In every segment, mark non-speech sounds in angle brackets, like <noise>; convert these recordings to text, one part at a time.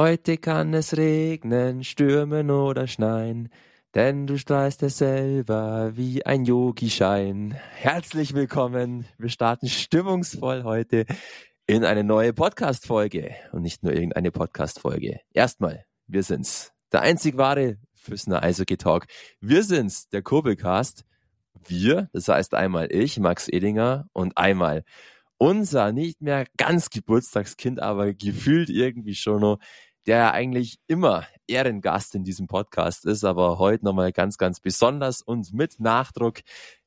Heute kann es regnen, stürmen oder schneien, denn du strahlst es selber wie ein Yogi-Schein. Herzlich willkommen. Wir starten stimmungsvoll heute in eine neue Podcast-Folge. Und nicht nur irgendeine Podcast-Folge. Erstmal, wir sind's. Der einzig wahre Füssner Eishockey Talk. Wir sind's, der Kurbelcast. Wir, das heißt einmal ich, Max Edinger, und einmal unser nicht mehr ganz Geburtstagskind, aber gefühlt irgendwie schon noch, der eigentlich immer Ehrengast in diesem Podcast ist, aber heute nochmal ganz, ganz besonders und mit Nachdruck.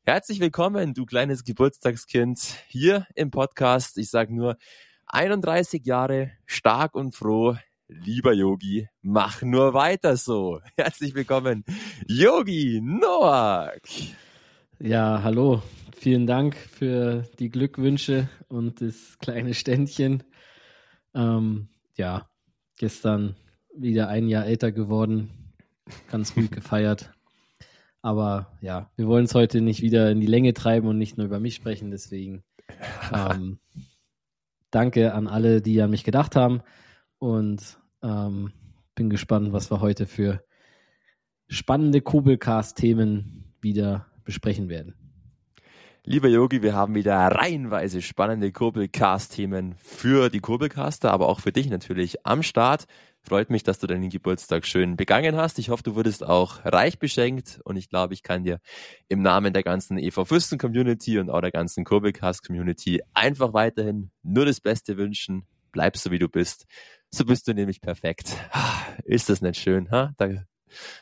Herzlich willkommen, du kleines Geburtstagskind, hier im Podcast. Ich sage nur 31 Jahre, stark und froh. Lieber Yogi, mach nur weiter so. <laughs> Herzlich willkommen, Yogi Noak. Ja, hallo. Vielen Dank für die Glückwünsche und das kleine Ständchen. Ähm, ja, gestern wieder ein Jahr älter geworden, ganz gut <laughs> gefeiert. Aber ja, wir wollen es heute nicht wieder in die Länge treiben und nicht nur über mich sprechen. Deswegen ähm, danke an alle, die an mich gedacht haben. Und ähm, bin gespannt, was wir heute für spannende Kobelcast-Themen wieder besprechen werden. Lieber Yogi, wir haben wieder reihenweise spannende Kurbelcast-Themen für die Kurbelcaster, aber auch für dich natürlich am Start. Freut mich, dass du deinen Geburtstag schön begangen hast. Ich hoffe, du wurdest auch reich beschenkt und ich glaube, ich kann dir im Namen der ganzen EV Fürsten Community und auch der ganzen Kurbelcast Community einfach weiterhin nur das Beste wünschen. Bleib so wie du bist. So bist du nämlich perfekt. Ist das nicht schön? Ha? Da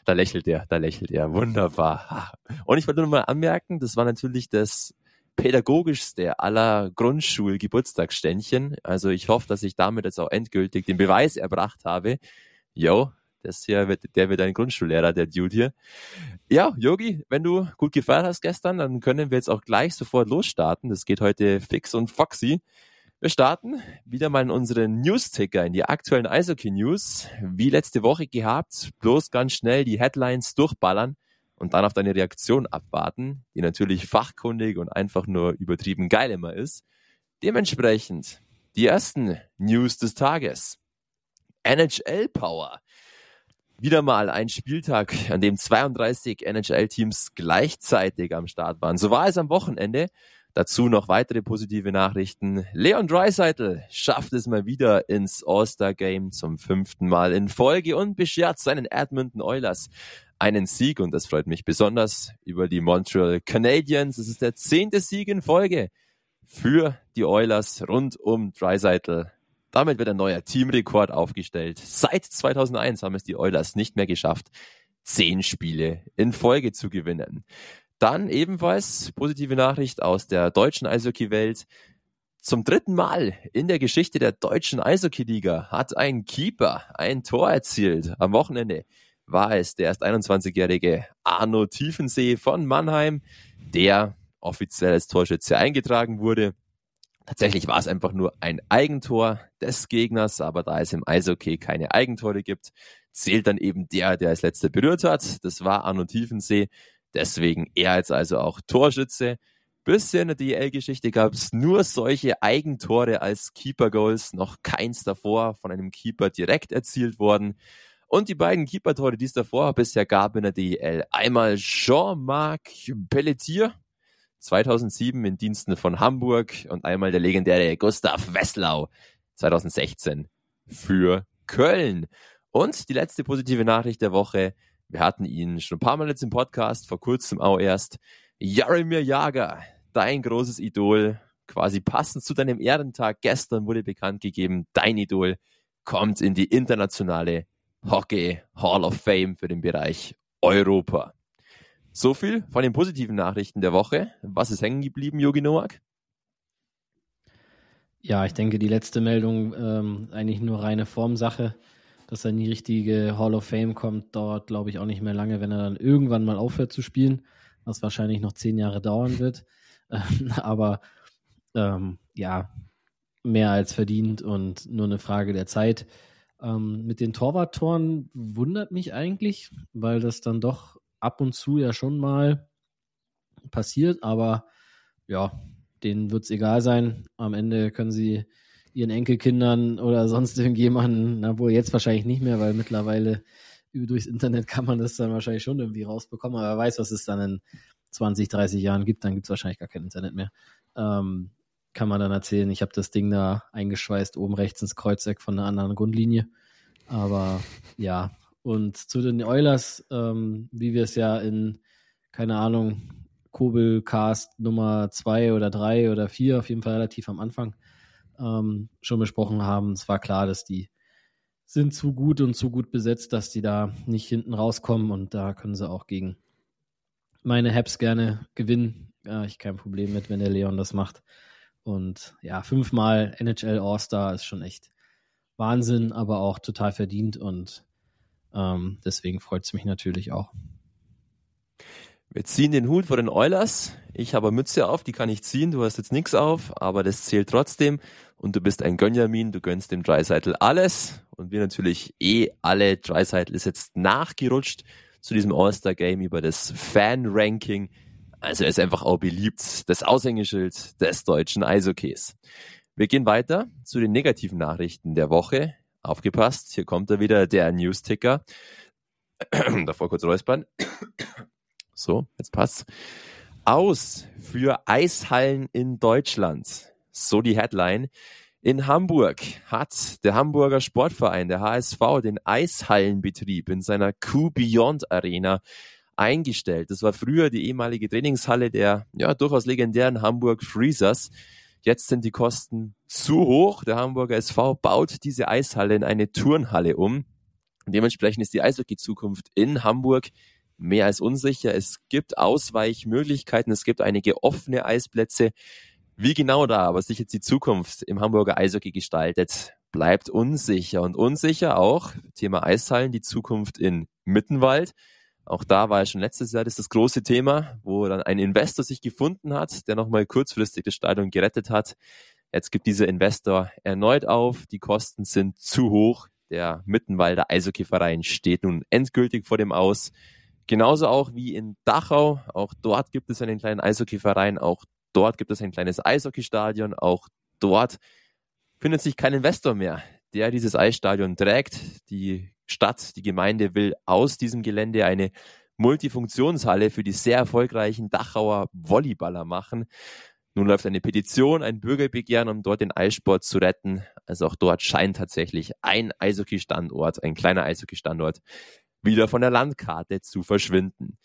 da lächelt er, da lächelt er. Wunderbar. <laughs> Und ich wollte nur mal anmerken, das war natürlich das pädagogischste aller Grundschul-Geburtstagsständchen. Also ich hoffe, dass ich damit jetzt auch endgültig den Beweis erbracht habe. Jo, das hier wird, der wird ein Grundschullehrer, der Dude hier. Ja, Yogi, wenn du gut gefeiert hast gestern, dann können wir jetzt auch gleich sofort losstarten. Das geht heute fix und foxy. Wir starten wieder mal in unseren News-Ticker, in die aktuellen Eishockey-News. Wie letzte Woche gehabt, bloß ganz schnell die Headlines durchballern und dann auf deine Reaktion abwarten, die natürlich fachkundig und einfach nur übertrieben geil immer ist. Dementsprechend die ersten News des Tages. NHL Power. Wieder mal ein Spieltag, an dem 32 NHL-Teams gleichzeitig am Start waren. So war es am Wochenende. Dazu noch weitere positive Nachrichten. Leon Dreisaitl schafft es mal wieder ins All-Star-Game zum fünften Mal in Folge und beschert seinen Edmonton Oilers einen Sieg und das freut mich besonders über die Montreal Canadiens. Es ist der zehnte Sieg in Folge für die Oilers rund um Dreisaitl. Damit wird ein neuer Teamrekord aufgestellt. Seit 2001 haben es die Oilers nicht mehr geschafft, zehn Spiele in Folge zu gewinnen. Dann ebenfalls positive Nachricht aus der deutschen Eishockey-Welt. Zum dritten Mal in der Geschichte der deutschen Eishockey-Liga hat ein Keeper ein Tor erzielt. Am Wochenende war es der erst 21-jährige Arno Tiefensee von Mannheim, der offiziell als Torschütze eingetragen wurde. Tatsächlich war es einfach nur ein Eigentor des Gegners, aber da es im Eishockey keine Eigentore gibt, zählt dann eben der, der als letzter berührt hat. Das war Arno Tiefensee. Deswegen er jetzt also auch Torschütze. Bisher in der DL-Geschichte gab es nur solche Eigentore als Keeper-Goals, noch keins davor von einem Keeper direkt erzielt worden. Und die beiden Keeper-Tore, die es davor bisher gab in der DL, einmal Jean-Marc Pelletier, 2007 in Diensten von Hamburg und einmal der legendäre Gustav Wesslau, 2016 für Köln. Und die letzte positive Nachricht der Woche, wir hatten ihn schon ein paar Mal jetzt im Podcast, vor kurzem auch erst. Jaromir Jager, dein großes Idol, quasi passend zu deinem Ehrentag gestern wurde bekannt gegeben, dein Idol kommt in die internationale Hockey Hall of Fame für den Bereich Europa. So viel von den positiven Nachrichten der Woche. Was ist hängen geblieben, Yogi Noak? Ja, ich denke, die letzte Meldung ähm, eigentlich nur reine Formsache dass er in die richtige Hall of Fame kommt, dauert, glaube ich, auch nicht mehr lange, wenn er dann irgendwann mal aufhört zu spielen, was wahrscheinlich noch zehn Jahre dauern wird. <laughs> aber ähm, ja, mehr als verdient und nur eine Frage der Zeit. Ähm, mit den Torwarttoren wundert mich eigentlich, weil das dann doch ab und zu ja schon mal passiert, aber ja, denen wird es egal sein. Am Ende können sie ihren Enkelkindern oder sonst irgendjemanden, na wohl jetzt wahrscheinlich nicht mehr, weil mittlerweile durchs Internet kann man das dann wahrscheinlich schon irgendwie rausbekommen, aber wer weiß, was es dann in 20, 30 Jahren gibt, dann gibt es wahrscheinlich gar kein Internet mehr. Ähm, kann man dann erzählen, ich habe das Ding da eingeschweißt, oben rechts ins Kreuzeck von einer anderen Grundlinie. Aber ja, und zu den Oilers, ähm, wie wir es ja in, keine Ahnung, Kobelcast Nummer zwei oder drei oder vier, auf jeden Fall relativ am Anfang, ähm, schon besprochen haben. Es war klar, dass die sind zu gut und zu gut besetzt, dass die da nicht hinten rauskommen und da können sie auch gegen meine Habs gerne gewinnen. Ja, ich kein Problem mit, wenn der Leon das macht. Und ja, fünfmal NHL All-Star ist schon echt Wahnsinn, aber auch total verdient und ähm, deswegen freut es mich natürlich auch. Wir ziehen den Hut vor den Oilers. Ich habe Mütze auf, die kann ich ziehen. Du hast jetzt nichts auf, aber das zählt trotzdem. Und du bist ein Gönjamin, du gönnst dem Dreiseitl alles. Und wir natürlich eh alle. Dreiseitl ist jetzt nachgerutscht zu diesem All-Star-Game über das Fan-Ranking. Also er ist einfach auch beliebt. Das Aushängeschild des deutschen Eishockeys. Wir gehen weiter zu den negativen Nachrichten der Woche. Aufgepasst, hier kommt er wieder, der News-Ticker. <clears throat> Davor kurz räuspern. So, jetzt passt's. Aus für Eishallen in Deutschland. So die Headline. In Hamburg hat der Hamburger Sportverein, der HSV, den Eishallenbetrieb in seiner Q-Beyond Arena eingestellt. Das war früher die ehemalige Trainingshalle der ja durchaus legendären Hamburg Freezers. Jetzt sind die Kosten zu hoch. Der Hamburger SV baut diese Eishalle in eine Turnhalle um. dementsprechend ist die Eishockey-Zukunft in Hamburg mehr als unsicher. Es gibt Ausweichmöglichkeiten, es gibt einige offene Eisplätze. Wie genau da aber sich jetzt die Zukunft im Hamburger Eishockey gestaltet, bleibt unsicher. Und unsicher auch, Thema Eishallen, die Zukunft in Mittenwald. Auch da war ja schon letztes Jahr das, das große Thema, wo dann ein Investor sich gefunden hat, der nochmal kurzfristig das Stadion gerettet hat. Jetzt gibt dieser Investor erneut auf. Die Kosten sind zu hoch. Der Mittenwalder Eishockeyverein steht nun endgültig vor dem Aus. Genauso auch wie in Dachau. Auch dort gibt es einen kleinen Eishockeyverein. Auch dort gibt es ein kleines Eishockeystadion. Auch dort findet sich kein Investor mehr, der dieses Eisstadion trägt. Die Stadt, die Gemeinde will aus diesem Gelände eine Multifunktionshalle für die sehr erfolgreichen Dachauer Volleyballer machen. Nun läuft eine Petition, ein Bürgerbegehren, um dort den Eissport zu retten. Also auch dort scheint tatsächlich ein Eishockey-Standort, ein kleiner Eishockey-Standort wieder von der Landkarte zu verschwinden.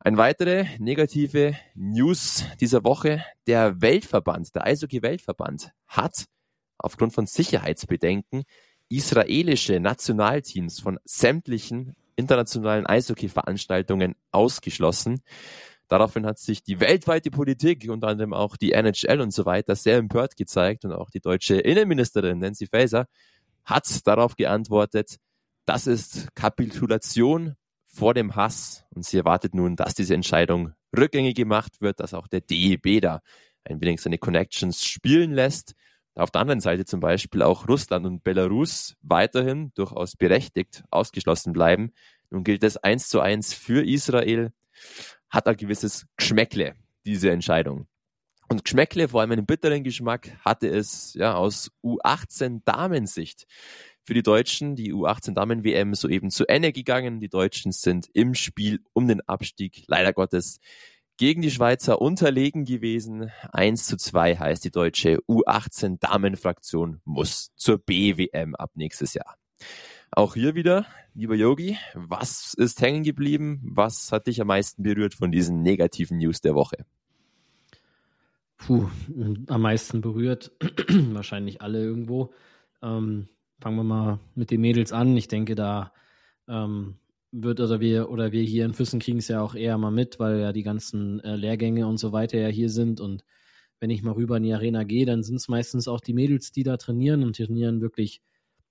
Ein weitere negative News dieser Woche. Der Weltverband, der Eishockey-Weltverband hat aufgrund von Sicherheitsbedenken israelische Nationalteams von sämtlichen internationalen Eishockey-Veranstaltungen ausgeschlossen. Daraufhin hat sich die weltweite Politik, unter anderem auch die NHL und so weiter, sehr empört gezeigt und auch die deutsche Innenministerin Nancy Faeser hat darauf geantwortet, das ist Kapitulation vor dem Hass und sie erwartet nun, dass diese Entscheidung rückgängig gemacht wird, dass auch der DEB da ein wenig seine Connections spielen lässt. Auf der anderen Seite zum Beispiel auch Russland und Belarus weiterhin durchaus berechtigt ausgeschlossen bleiben. Nun gilt es eins zu eins für Israel, hat ein gewisses Geschmäckle, diese Entscheidung. Und Geschmäckle, vor allem einen bitteren Geschmack, hatte es ja aus U18 Damensicht für die Deutschen. Die U18-Damen-WM soeben zu Ende gegangen. Die Deutschen sind im Spiel um den Abstieg leider Gottes gegen die Schweizer unterlegen gewesen. 1 zu 2 heißt die deutsche U18-Damenfraktion muss zur BWM ab nächstes Jahr. Auch hier wieder, lieber Yogi, was ist hängen geblieben? Was hat dich am meisten berührt von diesen negativen News der Woche? Puh, am meisten berührt, <clears throat> wahrscheinlich alle irgendwo. Ähm, fangen wir mal mit den Mädels an. Ich denke, da ähm, wird oder wir oder wir hier in Füssen kriegen es ja auch eher mal mit, weil ja die ganzen äh, Lehrgänge und so weiter ja hier sind und wenn ich mal rüber in die Arena gehe, dann sind es meistens auch die Mädels, die da trainieren und trainieren wirklich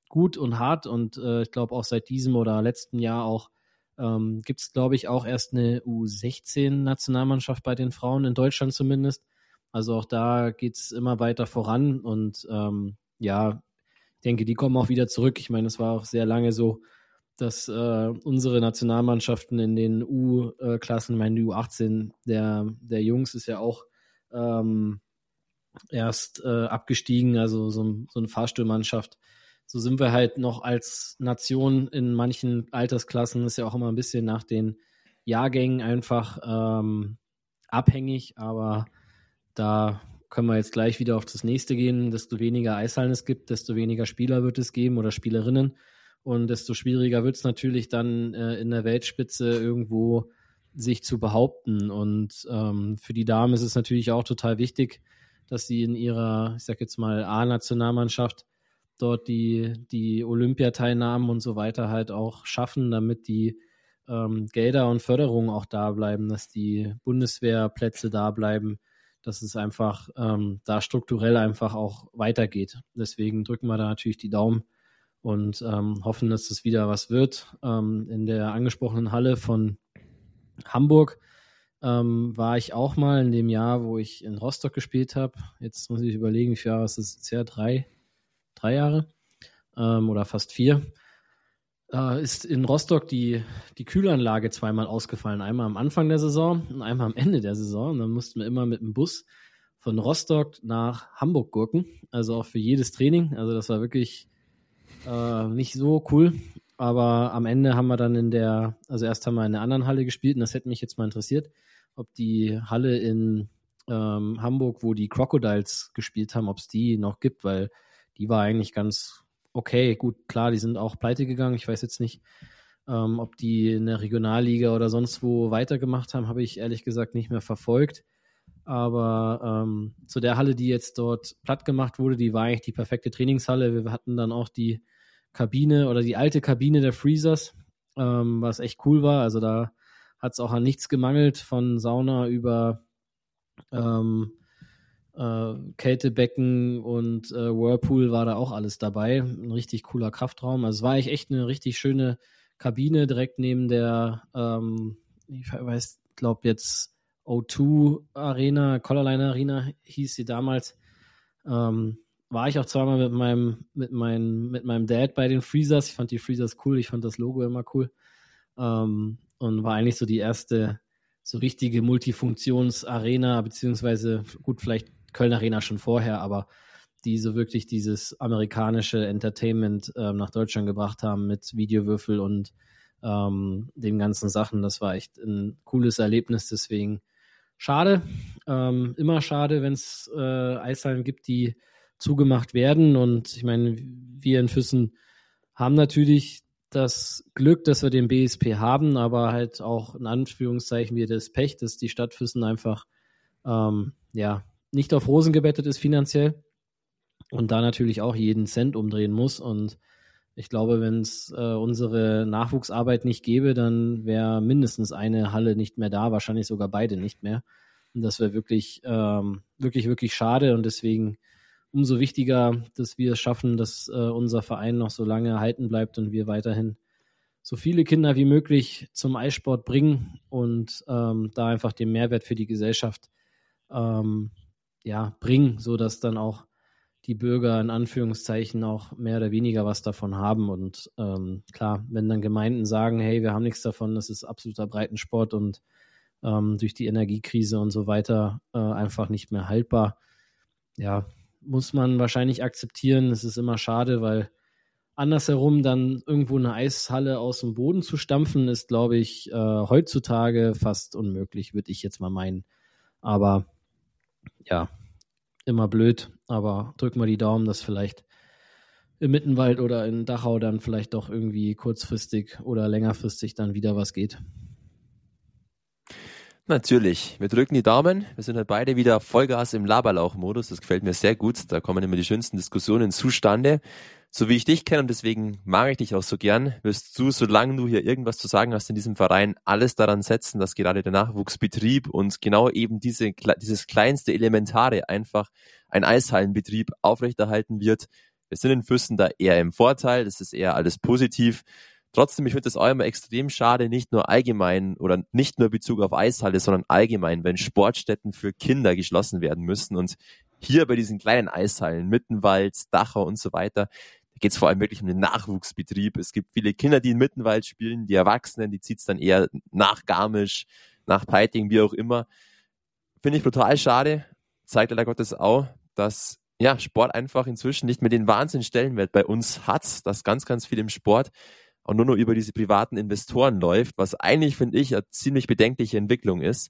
gut und hart und äh, ich glaube auch seit diesem oder letzten Jahr auch ähm, gibt es, glaube ich, auch erst eine U16-Nationalmannschaft bei den Frauen, in Deutschland zumindest. Also auch da geht es immer weiter voran und ähm, ja, denke, die kommen auch wieder zurück. Ich meine, es war auch sehr lange so, dass äh, unsere Nationalmannschaften in den U-Klassen, meine U18 der, der Jungs ist ja auch ähm, erst äh, abgestiegen, also so, so eine Fahrstuhlmannschaft. So sind wir halt noch als Nation in manchen Altersklassen, ist ja auch immer ein bisschen nach den Jahrgängen einfach ähm, abhängig, aber da können wir jetzt gleich wieder auf das nächste gehen. Desto weniger Eishallen es gibt, desto weniger Spieler wird es geben oder Spielerinnen. Und desto schwieriger wird es natürlich dann äh, in der Weltspitze irgendwo sich zu behaupten. Und ähm, für die Damen ist es natürlich auch total wichtig, dass sie in ihrer, ich sag jetzt mal, A-Nationalmannschaft dort die, die Olympiateilnahmen und so weiter halt auch schaffen, damit die ähm, Gelder und Förderungen auch da bleiben, dass die Bundeswehrplätze da bleiben, dass es einfach ähm, da strukturell einfach auch weitergeht. Deswegen drücken wir da natürlich die Daumen und ähm, hoffen, dass das wieder was wird. Ähm, in der angesprochenen Halle von Hamburg ähm, war ich auch mal in dem Jahr, wo ich in Rostock gespielt habe. Jetzt muss ich überlegen, wie viele Jahre ist das jetzt her? Drei, drei Jahre ähm, oder fast vier. Äh, ist in Rostock die, die Kühlanlage zweimal ausgefallen. Einmal am Anfang der Saison und einmal am Ende der Saison. Und dann mussten wir immer mit dem Bus von Rostock nach Hamburg gurken. Also auch für jedes Training. Also das war wirklich äh, nicht so cool. Aber am Ende haben wir dann in der, also erst haben wir in der anderen Halle gespielt und das hätte mich jetzt mal interessiert, ob die Halle in ähm, Hamburg, wo die Crocodiles gespielt haben, ob es die noch gibt, weil die war eigentlich ganz okay. Gut, klar, die sind auch pleite gegangen. Ich weiß jetzt nicht, ähm, ob die in der Regionalliga oder sonst wo weitergemacht haben, habe ich ehrlich gesagt nicht mehr verfolgt. Aber ähm, zu der Halle, die jetzt dort platt gemacht wurde, die war eigentlich die perfekte Trainingshalle. Wir hatten dann auch die Kabine oder die alte Kabine der Freezers, ähm, was echt cool war. Also da hat es auch an nichts gemangelt, von Sauna über ähm, äh, Kältebecken und äh, Whirlpool war da auch alles dabei. Ein richtig cooler Kraftraum. Also es war echt eine richtig schöne Kabine direkt neben der, ähm, ich weiß, glaube jetzt O2 Arena, Collarline Arena hieß sie damals. Ähm, war ich auch zweimal mit meinem, mit meinem, mit meinem Dad bei den Freezers. Ich fand die Freezers cool, ich fand das Logo immer cool. Ähm, und war eigentlich so die erste so richtige Multifunktions-Arena, beziehungsweise gut, vielleicht Köln Arena schon vorher, aber die so wirklich dieses amerikanische Entertainment ähm, nach Deutschland gebracht haben mit Videowürfel und ähm, den ganzen Sachen. Das war echt ein cooles Erlebnis, deswegen schade, ähm, immer schade, wenn es äh, Eishallen gibt, die zugemacht werden. Und ich meine, wir in Füssen haben natürlich das Glück, dass wir den BSP haben, aber halt auch in Anführungszeichen wir das Pech, dass die Stadt Füssen einfach ähm, ja nicht auf Rosen gebettet ist finanziell und da natürlich auch jeden Cent umdrehen muss. Und ich glaube, wenn es äh, unsere Nachwuchsarbeit nicht gäbe, dann wäre mindestens eine Halle nicht mehr da, wahrscheinlich sogar beide nicht mehr. Und das wäre wirklich, ähm, wirklich, wirklich schade. Und deswegen umso wichtiger, dass wir es schaffen, dass äh, unser Verein noch so lange erhalten bleibt und wir weiterhin so viele Kinder wie möglich zum Eissport bringen und ähm, da einfach den Mehrwert für die Gesellschaft ähm, ja, bringen, sodass dann auch die Bürger in Anführungszeichen auch mehr oder weniger was davon haben. Und ähm, klar, wenn dann Gemeinden sagen, hey, wir haben nichts davon, das ist absoluter Breitensport und ähm, durch die Energiekrise und so weiter äh, einfach nicht mehr haltbar, ja, muss man wahrscheinlich akzeptieren. Es ist immer schade, weil andersherum dann irgendwo eine Eishalle aus dem Boden zu stampfen, ist, glaube ich, äh, heutzutage fast unmöglich, würde ich jetzt mal meinen. Aber ja, immer blöd. Aber drücken wir die Daumen, dass vielleicht im Mittenwald oder in Dachau dann vielleicht doch irgendwie kurzfristig oder längerfristig dann wieder was geht. Natürlich. Wir drücken die Daumen. Wir sind halt beide wieder Vollgas im Laberlauch-Modus. Das gefällt mir sehr gut. Da kommen immer die schönsten Diskussionen zustande. So wie ich dich kenne und deswegen mag ich dich auch so gern, wirst du, solange du hier irgendwas zu sagen hast in diesem Verein, alles daran setzen, dass gerade der Nachwuchsbetrieb und genau eben diese, dieses kleinste Elementare einfach ein Eishallenbetrieb aufrechterhalten wird. Wir sind in Fürsten da eher im Vorteil. Das ist eher alles positiv. Trotzdem, ich finde das auch immer extrem schade, nicht nur allgemein oder nicht nur Bezug auf Eishalle, sondern allgemein, wenn Sportstätten für Kinder geschlossen werden müssen. Und hier bei diesen kleinen Eishallen, Mittenwald, Dachau und so weiter, geht es vor allem wirklich um den Nachwuchsbetrieb. Es gibt viele Kinder, die in Mittenwald spielen, die Erwachsenen, die zieht's dann eher nach Garmisch, nach Peiting, wie auch immer. Finde ich brutal schade. Zeigt leider Gottes auch, dass ja, Sport einfach inzwischen nicht mehr den Wahnsinn Stellenwert bei uns hat, dass ganz, ganz viel im Sport auch nur noch über diese privaten Investoren läuft, was eigentlich, finde ich, eine ziemlich bedenkliche Entwicklung ist.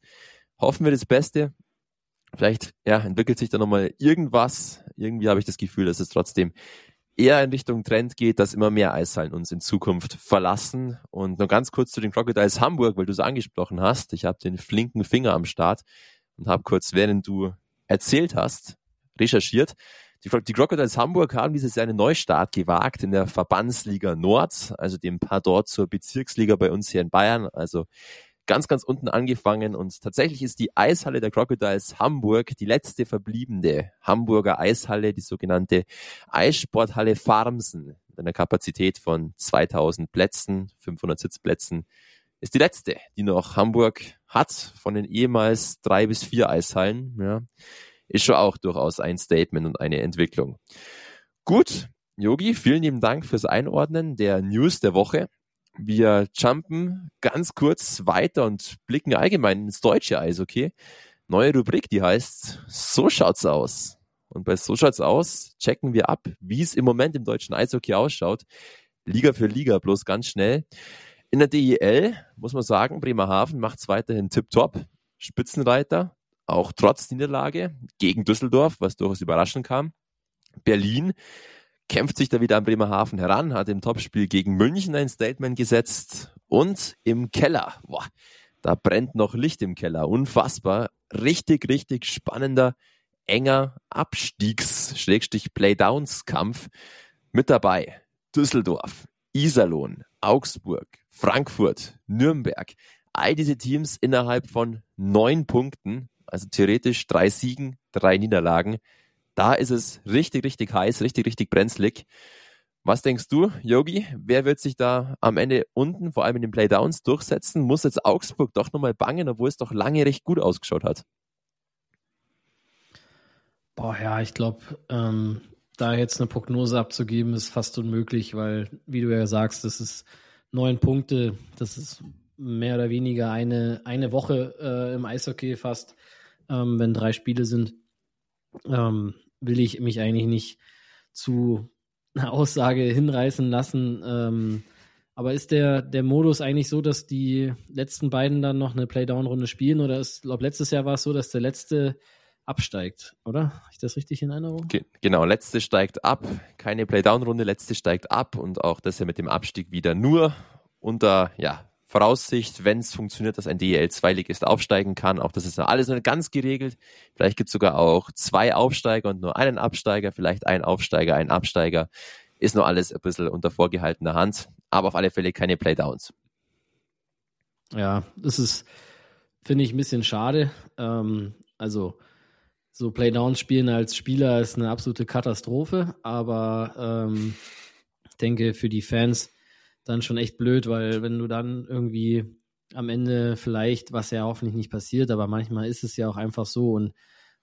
Hoffen wir das Beste. Vielleicht ja, entwickelt sich da nochmal irgendwas. Irgendwie habe ich das Gefühl, dass es trotzdem eher in Richtung Trend geht, dass immer mehr Eishallen uns in Zukunft verlassen. Und noch ganz kurz zu den Crocodiles Hamburg, weil du es angesprochen hast. Ich habe den flinken Finger am Start und habe kurz, während du erzählt hast, recherchiert. Die, die Crocodiles Hamburg haben dieses Jahr einen Neustart gewagt in der Verbandsliga Nord, also dem Pardon zur Bezirksliga bei uns hier in Bayern. Also ganz, ganz unten angefangen und tatsächlich ist die Eishalle der Crocodiles Hamburg die letzte verbliebene Hamburger Eishalle, die sogenannte Eissporthalle Farmsen mit einer Kapazität von 2000 Plätzen, 500 Sitzplätzen, ist die letzte, die noch Hamburg hat von den ehemals drei bis vier Eishallen. Ja, ist schon auch durchaus ein Statement und eine Entwicklung. Gut, Yogi, vielen lieben Dank fürs Einordnen der News der Woche. Wir jumpen ganz kurz weiter und blicken allgemein ins deutsche Eishockey. Neue Rubrik, die heißt So schaut's aus. Und bei So schaut's aus checken wir ab, wie es im Moment im deutschen Eishockey ausschaut. Liga für Liga, bloß ganz schnell. In der DEL muss man sagen, Bremerhaven macht es weiterhin tipptopp. Spitzenreiter, auch trotz Niederlage gegen Düsseldorf, was durchaus überraschend kam. Berlin kämpft sich da wieder an Bremerhaven heran, hat im Topspiel gegen München ein Statement gesetzt und im Keller, boah, da brennt noch Licht im Keller, unfassbar, richtig, richtig spannender, enger Abstiegs-Playdowns-Kampf. Mit dabei. Düsseldorf, Iserlohn, Augsburg, Frankfurt, Nürnberg, all diese Teams innerhalb von neun Punkten, also theoretisch drei Siegen, drei Niederlagen, da ist es richtig, richtig heiß, richtig, richtig brenzlig. Was denkst du, Yogi? Wer wird sich da am Ende unten, vor allem in den Playdowns, durchsetzen? Muss jetzt Augsburg doch nochmal bangen, obwohl es doch lange recht gut ausgeschaut hat? Boah, ja, ich glaube, ähm, da jetzt eine Prognose abzugeben, ist fast unmöglich, weil, wie du ja sagst, das ist neun Punkte, das ist mehr oder weniger eine, eine Woche äh, im Eishockey fast, ähm, wenn drei Spiele sind. Ähm, will ich mich eigentlich nicht zu einer Aussage hinreißen lassen. Ähm, aber ist der, der Modus eigentlich so, dass die letzten beiden dann noch eine Playdown-Runde spielen? Oder ist, glaube letztes Jahr war es so, dass der letzte absteigt, oder? Habe ich das richtig in Erinnerung? Ge genau, letzte steigt ab, keine Playdown-Runde, letzte steigt ab und auch das ja mit dem Abstieg wieder nur unter ja, Voraussicht, wenn es funktioniert, dass ein DEL-2-Ligist aufsteigen kann. Auch das ist alles noch ganz geregelt. Vielleicht gibt es sogar auch zwei Aufsteiger und nur einen Absteiger, vielleicht ein Aufsteiger, ein Absteiger. Ist noch alles ein bisschen unter vorgehaltener Hand, aber auf alle Fälle keine Playdowns. Ja, das ist, finde ich, ein bisschen schade. Ähm, also, so Playdowns spielen als Spieler ist eine absolute Katastrophe, aber ähm, ich denke, für die Fans dann schon echt blöd, weil wenn du dann irgendwie am Ende vielleicht, was ja hoffentlich nicht passiert, aber manchmal ist es ja auch einfach so und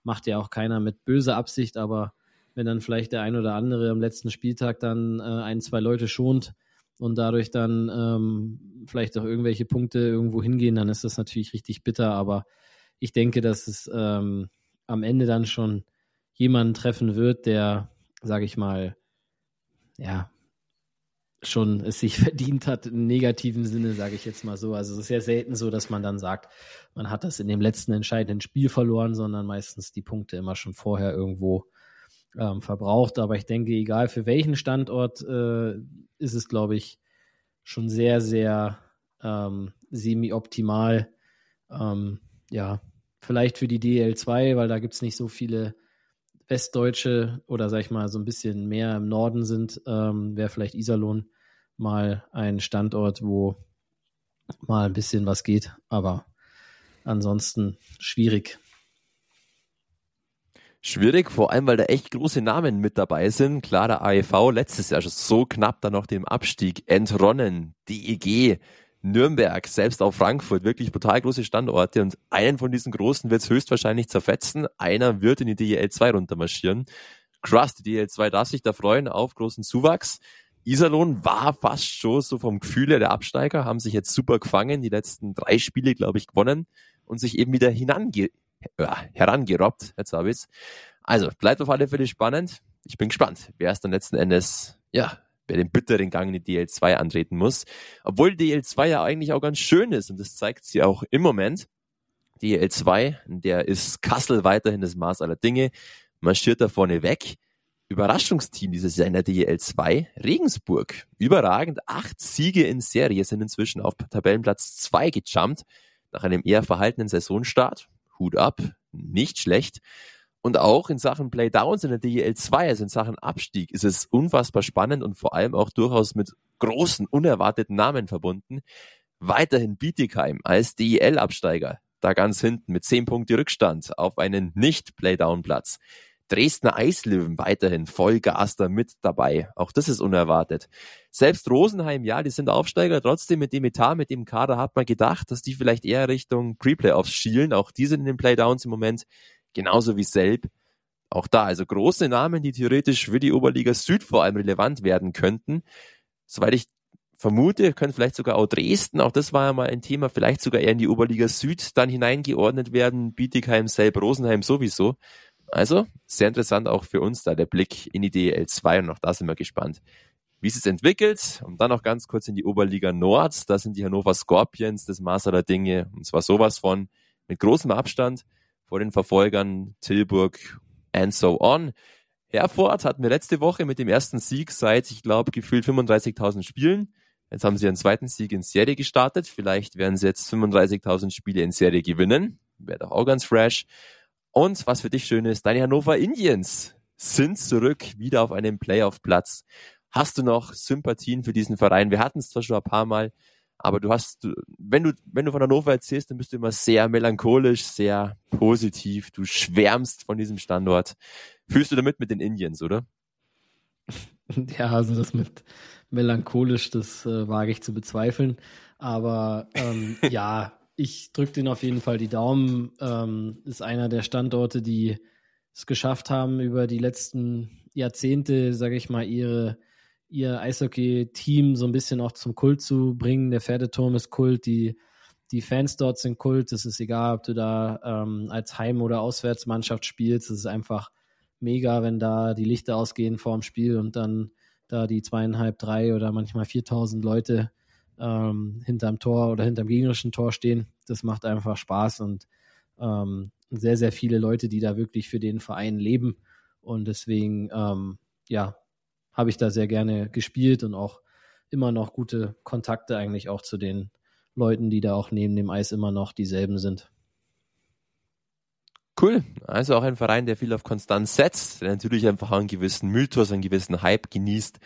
macht ja auch keiner mit böser Absicht, aber wenn dann vielleicht der ein oder andere am letzten Spieltag dann äh, ein, zwei Leute schont und dadurch dann ähm, vielleicht auch irgendwelche Punkte irgendwo hingehen, dann ist das natürlich richtig bitter, aber ich denke, dass es ähm, am Ende dann schon jemanden treffen wird, der, sage ich mal, ja, schon es sich <laughs> verdient hat, im negativen Sinne, sage ich jetzt mal so. Also es ist ja selten so, dass man dann sagt, man hat das in dem letzten entscheidenden Spiel verloren, sondern meistens die Punkte immer schon vorher irgendwo ähm, verbraucht. Aber ich denke, egal für welchen Standort, äh, ist es, glaube ich, schon sehr, sehr ähm, semi-optimal. Ähm, ja, vielleicht für die DL2, weil da gibt es nicht so viele Westdeutsche oder sag ich mal so ein bisschen mehr im Norden sind, ähm, wäre vielleicht Iserlohn mal ein Standort, wo mal ein bisschen was geht, aber ansonsten schwierig. Schwierig, vor allem, weil da echt große Namen mit dabei sind. Klar, der AEV letztes Jahr schon so knapp dann noch dem Abstieg entronnen. DEG, Nürnberg, selbst auch Frankfurt, wirklich brutal große Standorte und einen von diesen großen wird es höchstwahrscheinlich zerfetzen. Einer wird in die DEL 2 runtermarschieren. Krass, die DEL 2 darf sich da freuen auf großen Zuwachs. Iserlohn war fast schon so vom Gefühl her der Absteiger, haben sich jetzt super gefangen, die letzten drei Spiele, glaube ich, gewonnen und sich eben wieder hinange ja, herangerobbt. Jetzt habe ich's. Also, bleibt auf alle Fälle spannend. Ich bin gespannt, wer es dann letzten Endes, ja, wer den bitteren Gang in die DL2 antreten muss. Obwohl DL2 ja eigentlich auch ganz schön ist und das zeigt sie auch im Moment. DL2, der ist Kassel weiterhin das Maß aller Dinge, marschiert da vorne weg. Überraschungsteam dieses Jahr in der DL2, Regensburg. Überragend, acht Siege in Serie sind inzwischen auf Tabellenplatz zwei gejumpt, nach einem eher verhaltenen Saisonstart. Hut ab, nicht schlecht. Und auch in Sachen Playdowns in der DEL2, also in Sachen Abstieg, ist es unfassbar spannend und vor allem auch durchaus mit großen, unerwarteten Namen verbunden. Weiterhin Bietigheim als DEL-Absteiger, da ganz hinten mit 10 Punkte Rückstand auf einen Nicht-Playdown-Platz. Dresdner Eislöwen weiterhin Vollgaster mit dabei. Auch das ist unerwartet. Selbst Rosenheim, ja, die sind Aufsteiger. Trotzdem mit dem Etat, mit dem Kader hat man gedacht, dass die vielleicht eher Richtung Pre-Playoffs schielen. Auch die sind in den Playdowns im Moment genauso wie Selb. Auch da, also große Namen, die theoretisch für die Oberliga Süd vor allem relevant werden könnten. Soweit ich vermute, können vielleicht sogar auch Dresden, auch das war ja mal ein Thema, vielleicht sogar eher in die Oberliga Süd dann hineingeordnet werden, Bietigheim, Selb, Rosenheim sowieso. Also, sehr interessant auch für uns da der Blick in die DL2 und auch da sind wir gespannt, wie es sich entwickelt. Und dann noch ganz kurz in die Oberliga Nord, da sind die Hannover Scorpions das Maß aller Dinge und zwar sowas von mit großem Abstand vor den Verfolgern Tilburg and so on. Herford hatten wir letzte Woche mit dem ersten Sieg seit, ich glaube, gefühlt 35.000 Spielen. Jetzt haben sie einen zweiten Sieg in Serie gestartet. Vielleicht werden sie jetzt 35.000 Spiele in Serie gewinnen. Wäre doch auch ganz fresh. Und was für dich schön ist, deine Hannover Indians sind zurück wieder auf einem Playoff-Platz. Hast du noch Sympathien für diesen Verein? Wir hatten es zwar schon ein paar Mal, aber du hast, wenn du, wenn du von Hannover erzählst, dann bist du immer sehr melancholisch, sehr positiv. Du schwärmst von diesem Standort. Fühlst du damit mit den Indians, oder? <laughs> Ja, also das mit melancholisch, das äh, wage ich zu bezweifeln. Aber ähm, <laughs> ja, ich drücke den auf jeden Fall die Daumen. Ähm, ist einer der Standorte, die es geschafft haben, über die letzten Jahrzehnte, sage ich mal, ihre ihr Eishockey-Team so ein bisschen auch zum Kult zu bringen. Der Pferdeturm ist Kult, die, die Fans dort sind Kult. Es ist egal, ob du da ähm, als Heim- oder Auswärtsmannschaft spielst. Es ist einfach mega, wenn da die Lichter ausgehen vor dem Spiel und dann da die zweieinhalb, drei oder manchmal 4000 Leute ähm, hinterm Tor oder hinterm gegnerischen Tor stehen. Das macht einfach Spaß und ähm, sehr, sehr viele Leute, die da wirklich für den Verein leben. Und deswegen, ähm, ja, habe ich da sehr gerne gespielt und auch immer noch gute Kontakte eigentlich auch zu den Leuten, die da auch neben dem Eis immer noch dieselben sind. Cool. Also auch ein Verein, der viel auf Konstanz setzt, der natürlich einfach einen gewissen Mythos, einen gewissen Hype genießt.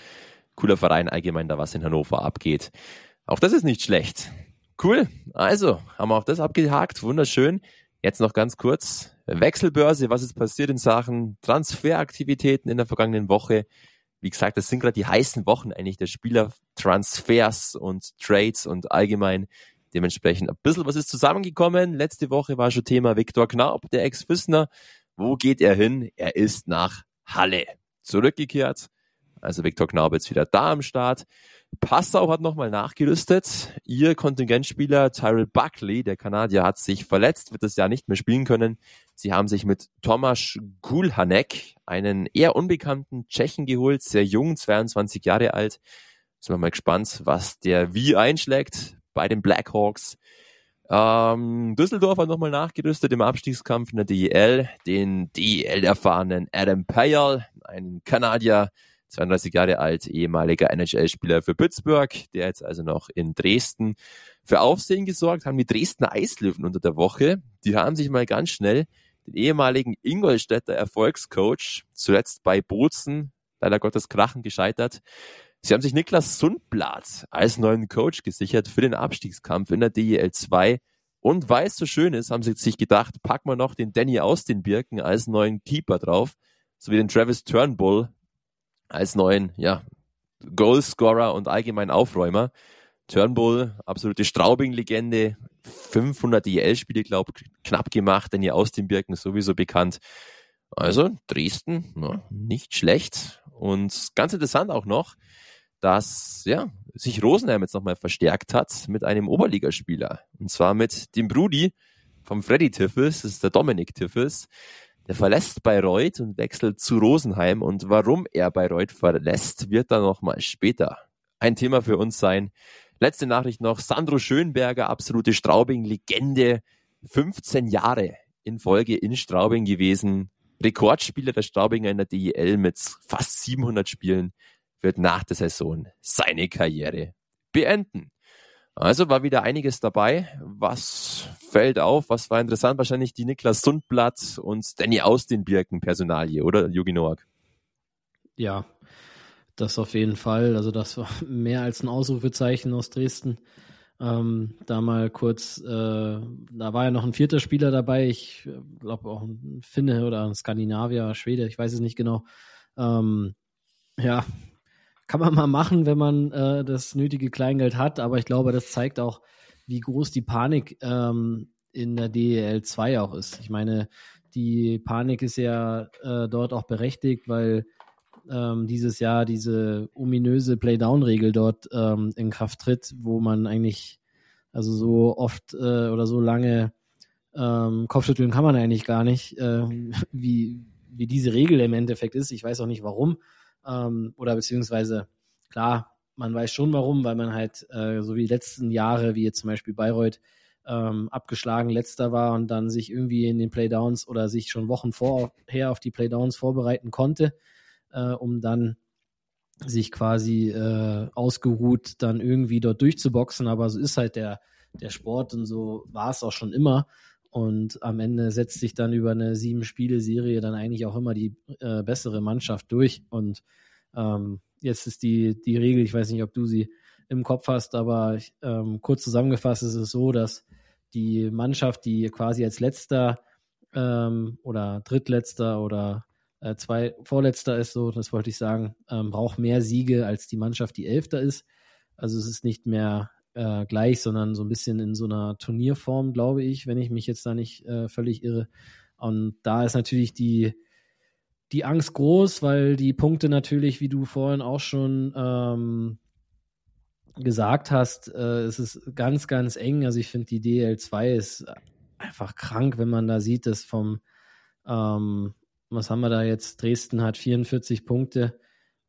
Cooler Verein allgemein, da was in Hannover abgeht. Auch das ist nicht schlecht. Cool. Also, haben wir auch das abgehakt. Wunderschön. Jetzt noch ganz kurz. Wechselbörse. Was ist passiert in Sachen Transferaktivitäten in der vergangenen Woche? Wie gesagt, das sind gerade die heißen Wochen eigentlich der Spielertransfers und Trades und allgemein dementsprechend ein bisschen was ist zusammengekommen. Letzte Woche war schon Thema Viktor Knaub, der Ex-Wissner. Wo geht er hin? Er ist nach Halle zurückgekehrt. Also Viktor Knaub jetzt wieder da am Start. Passau hat nochmal nachgerüstet. Ihr Kontingentspieler Tyrell Buckley, der Kanadier, hat sich verletzt, wird das Jahr nicht mehr spielen können. Sie haben sich mit Tomasz Gulhanek einen eher unbekannten Tschechen geholt, sehr jung, 22 Jahre alt. Sind wir mal gespannt, was der wie einschlägt bei den Blackhawks. Ähm, Düsseldorf hat nochmal nachgerüstet im Abstiegskampf in der DEL. Den DEL-erfahrenen Adam Payal, ein Kanadier, 32 Jahre alt, ehemaliger NHL-Spieler für Pittsburgh, der jetzt also noch in Dresden für Aufsehen gesorgt, haben die Dresdner Eislöwen unter der Woche. Die haben sich mal ganz schnell den ehemaligen Ingolstädter Erfolgscoach, zuletzt bei Bozen, leider Gottes Krachen gescheitert. Sie haben sich Niklas Sundblatt als neuen Coach gesichert für den Abstiegskampf in der DEL 2. Und weil es so schön ist, haben sie sich gedacht, packen wir noch den Danny aus den Birken als neuen Keeper drauf, sowie den Travis Turnbull als neuen, ja, Goalscorer und allgemein Aufräumer. Turnbull, absolute Straubing-Legende, 500 DL-Spiele, glaube knapp gemacht, denn ihr aus den Birken sowieso bekannt. Also Dresden, ja, nicht schlecht. Und ganz interessant auch noch, dass ja, sich Rosenheim jetzt nochmal verstärkt hat mit einem Oberligaspieler. Und zwar mit dem Brudi, vom Freddy Tiffes, das ist der Dominik Tiffes. Der verlässt Bayreuth und wechselt zu Rosenheim. Und warum er Bayreuth verlässt, wird dann nochmal später ein Thema für uns sein. Letzte Nachricht noch. Sandro Schönberger, absolute Straubing-Legende. 15 Jahre in Folge in Straubing gewesen. Rekordspieler der Straubinger in der DEL mit fast 700 Spielen wird nach der Saison seine Karriere beenden. Also war wieder einiges dabei. Was fällt auf? Was war interessant? Wahrscheinlich die Niklas Sundblatt und Danny Austin-Birken Personalie, oder Jogi Noack? Ja, das auf jeden Fall. Also das war <laughs> mehr als ein Ausrufezeichen aus Dresden. Ähm, da mal kurz, äh, da war ja noch ein vierter Spieler dabei, ich glaube auch ein Finne oder ein Skandinavier, Schwede, ich weiß es nicht genau. Ähm, ja, kann man mal machen, wenn man äh, das nötige Kleingeld hat, aber ich glaube, das zeigt auch, wie groß die Panik ähm, in der DEL 2 auch ist. Ich meine, die Panik ist ja äh, dort auch berechtigt, weil ähm, dieses Jahr diese ominöse Playdown-Regel dort ähm, in Kraft tritt, wo man eigentlich, also so oft äh, oder so lange ähm, Kopfschütteln kann man eigentlich gar nicht, äh, <laughs> wie, wie diese Regel im Endeffekt ist. Ich weiß auch nicht warum. Ähm, oder beziehungsweise, klar, man weiß schon warum, weil man halt äh, so wie die letzten Jahre, wie jetzt zum Beispiel Bayreuth, ähm, abgeschlagen letzter war und dann sich irgendwie in den Playdowns oder sich schon Wochen vorher auf die Playdowns vorbereiten konnte äh, um dann sich quasi äh, ausgeruht dann irgendwie dort durchzuboxen. Aber so ist halt der, der Sport und so war es auch schon immer. Und am Ende setzt sich dann über eine Sieben-Spiele-Serie dann eigentlich auch immer die äh, bessere Mannschaft durch. Und ähm, jetzt ist die, die Regel, ich weiß nicht, ob du sie im Kopf hast, aber ähm, kurz zusammengefasst ist es so, dass die Mannschaft, die quasi als letzter ähm, oder drittletzter oder äh, zwei Vorletzter ist so, das wollte ich sagen, ähm, braucht mehr Siege als die Mannschaft, die Elfter ist. Also es ist nicht mehr äh, gleich, sondern so ein bisschen in so einer Turnierform, glaube ich, wenn ich mich jetzt da nicht äh, völlig irre. Und da ist natürlich die, die Angst groß, weil die Punkte natürlich, wie du vorhin auch schon ähm, gesagt hast, äh, es ist ganz, ganz eng. Also ich finde, die DL2 ist einfach krank, wenn man da sieht, dass vom ähm, was haben wir da jetzt? Dresden hat 44 Punkte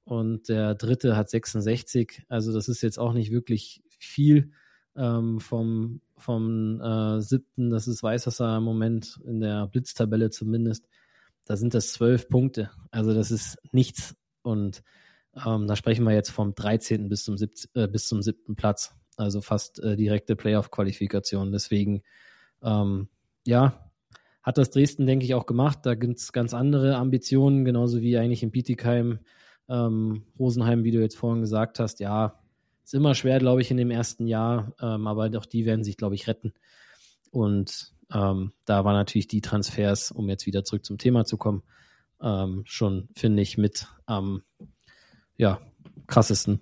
und der dritte hat 66. Also das ist jetzt auch nicht wirklich viel ähm, vom, vom äh, siebten, das ist Weißwasser im Moment in der Blitztabelle zumindest. Da sind das zwölf Punkte. Also das ist nichts. Und ähm, da sprechen wir jetzt vom 13. bis zum, 17, äh, bis zum siebten Platz. Also fast äh, direkte Playoff-Qualifikation. Deswegen, ähm, ja, hat das Dresden, denke ich, auch gemacht. Da gibt es ganz andere Ambitionen, genauso wie eigentlich in Bietigheim, ähm, Rosenheim, wie du jetzt vorhin gesagt hast. Ja, ist immer schwer, glaube ich, in dem ersten Jahr, ähm, aber doch die werden sich, glaube ich, retten. Und ähm, da waren natürlich die Transfers, um jetzt wieder zurück zum Thema zu kommen, ähm, schon, finde ich, mit am ja, krassesten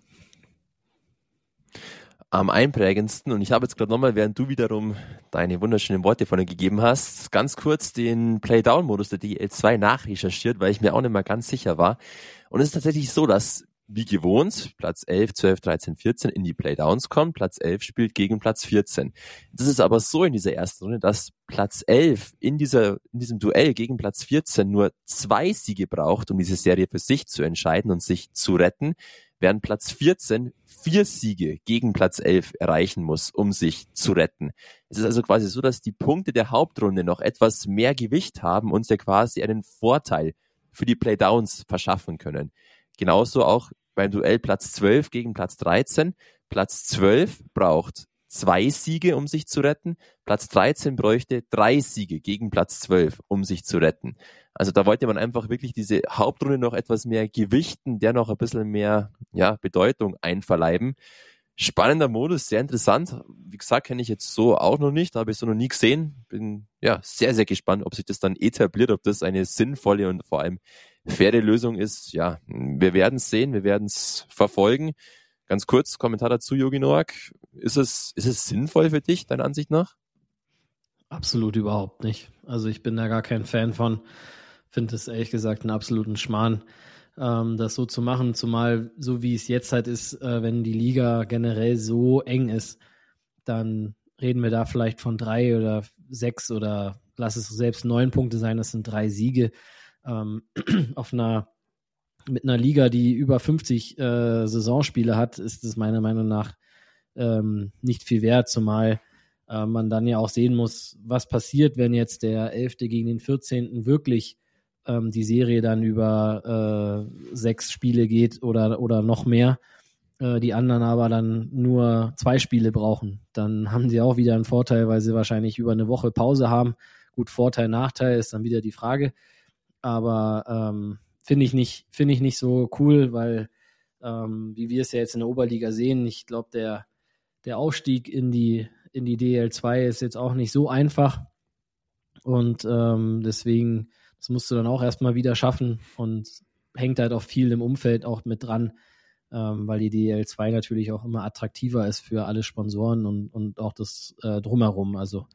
am einprägendsten. Und ich habe jetzt gerade nochmal, während du wiederum deine wunderschönen Worte dir gegeben hast, ganz kurz den Playdown-Modus der DL2 nachrecherchiert, weil ich mir auch nicht mehr ganz sicher war. Und es ist tatsächlich so, dass wie gewohnt Platz 11, 12, 13, 14 in die Playdowns kommt. Platz 11 spielt gegen Platz 14. Das ist aber so in dieser ersten Runde, dass Platz 11 in, dieser, in diesem Duell gegen Platz 14 nur zwei Siege braucht, um diese Serie für sich zu entscheiden und sich zu retten, während Platz 14 vier Siege gegen Platz 11 erreichen muss, um sich zu retten. Es ist also quasi so, dass die Punkte der Hauptrunde noch etwas mehr Gewicht haben und ja quasi einen Vorteil für die Playdowns verschaffen können. Genauso auch beim Duell Platz 12 gegen Platz 13. Platz 12 braucht zwei Siege, um sich zu retten. Platz 13 bräuchte drei Siege gegen Platz 12, um sich zu retten. Also da wollte man einfach wirklich diese Hauptrunde noch etwas mehr gewichten, der noch ein bisschen mehr ja, Bedeutung einverleiben. Spannender Modus, sehr interessant. Wie gesagt, kenne ich jetzt so auch noch nicht, habe ich so noch nie gesehen. Bin ja sehr, sehr gespannt, ob sich das dann etabliert, ob das eine sinnvolle und vor allem faire Lösung ist. Ja, wir werden es sehen, wir werden es verfolgen. Ganz kurz, Kommentar dazu, Yogi Noak. Ist es, ist es sinnvoll für dich, deiner Ansicht nach? Absolut überhaupt nicht. Also ich bin da gar kein Fan von. Finde es ehrlich gesagt einen absoluten Schmarrn, ähm, das so zu machen, zumal so wie es jetzt halt ist, äh, wenn die Liga generell so eng ist, dann reden wir da vielleicht von drei oder sechs oder lass es selbst neun Punkte sein, das sind drei Siege. Ähm, <clears throat> auf einer mit einer Liga, die über 50 äh, Saisonspiele hat, ist es meiner Meinung nach ähm, nicht viel wert, zumal äh, man dann ja auch sehen muss, was passiert, wenn jetzt der 11. gegen den 14. wirklich ähm, die Serie dann über äh, sechs Spiele geht oder, oder noch mehr, äh, die anderen aber dann nur zwei Spiele brauchen. Dann haben sie auch wieder einen Vorteil, weil sie wahrscheinlich über eine Woche Pause haben. Gut, Vorteil, Nachteil ist dann wieder die Frage. Aber ähm, finde ich nicht, finde ich nicht so cool, weil ähm, wie wir es ja jetzt in der Oberliga sehen, ich glaube, der, der Aufstieg in die, in die DL2 ist jetzt auch nicht so einfach. Und ähm, deswegen, das musst du dann auch erstmal wieder schaffen und hängt halt auch viel im Umfeld auch mit dran, ähm, weil die DL2 natürlich auch immer attraktiver ist für alle Sponsoren und, und auch das äh, drumherum. Also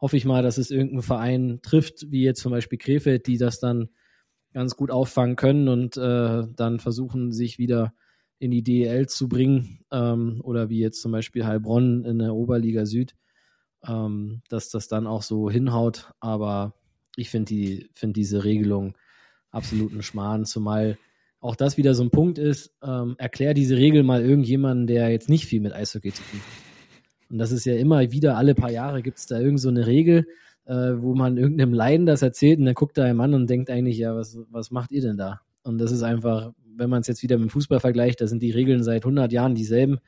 hoffe ich mal, dass es irgendeinen Verein trifft, wie jetzt zum Beispiel Krefeld, die das dann ganz gut auffangen können und äh, dann versuchen, sich wieder in die DEL zu bringen ähm, oder wie jetzt zum Beispiel Heilbronn in der Oberliga Süd, ähm, dass das dann auch so hinhaut. Aber ich finde die, finde diese Regelung absoluten Schmarrn, zumal auch das wieder so ein Punkt ist, ähm, erklär diese Regel mal irgendjemanden, der jetzt nicht viel mit Eishockey zu tun hat. Und das ist ja immer wieder, alle paar Jahre gibt es da irgend so eine Regel, äh, wo man irgendeinem Leiden das erzählt und dann guckt er einem an und denkt eigentlich, ja, was, was macht ihr denn da? Und das ist einfach, wenn man es jetzt wieder mit dem Fußball vergleicht, da sind die Regeln seit 100 Jahren dieselben.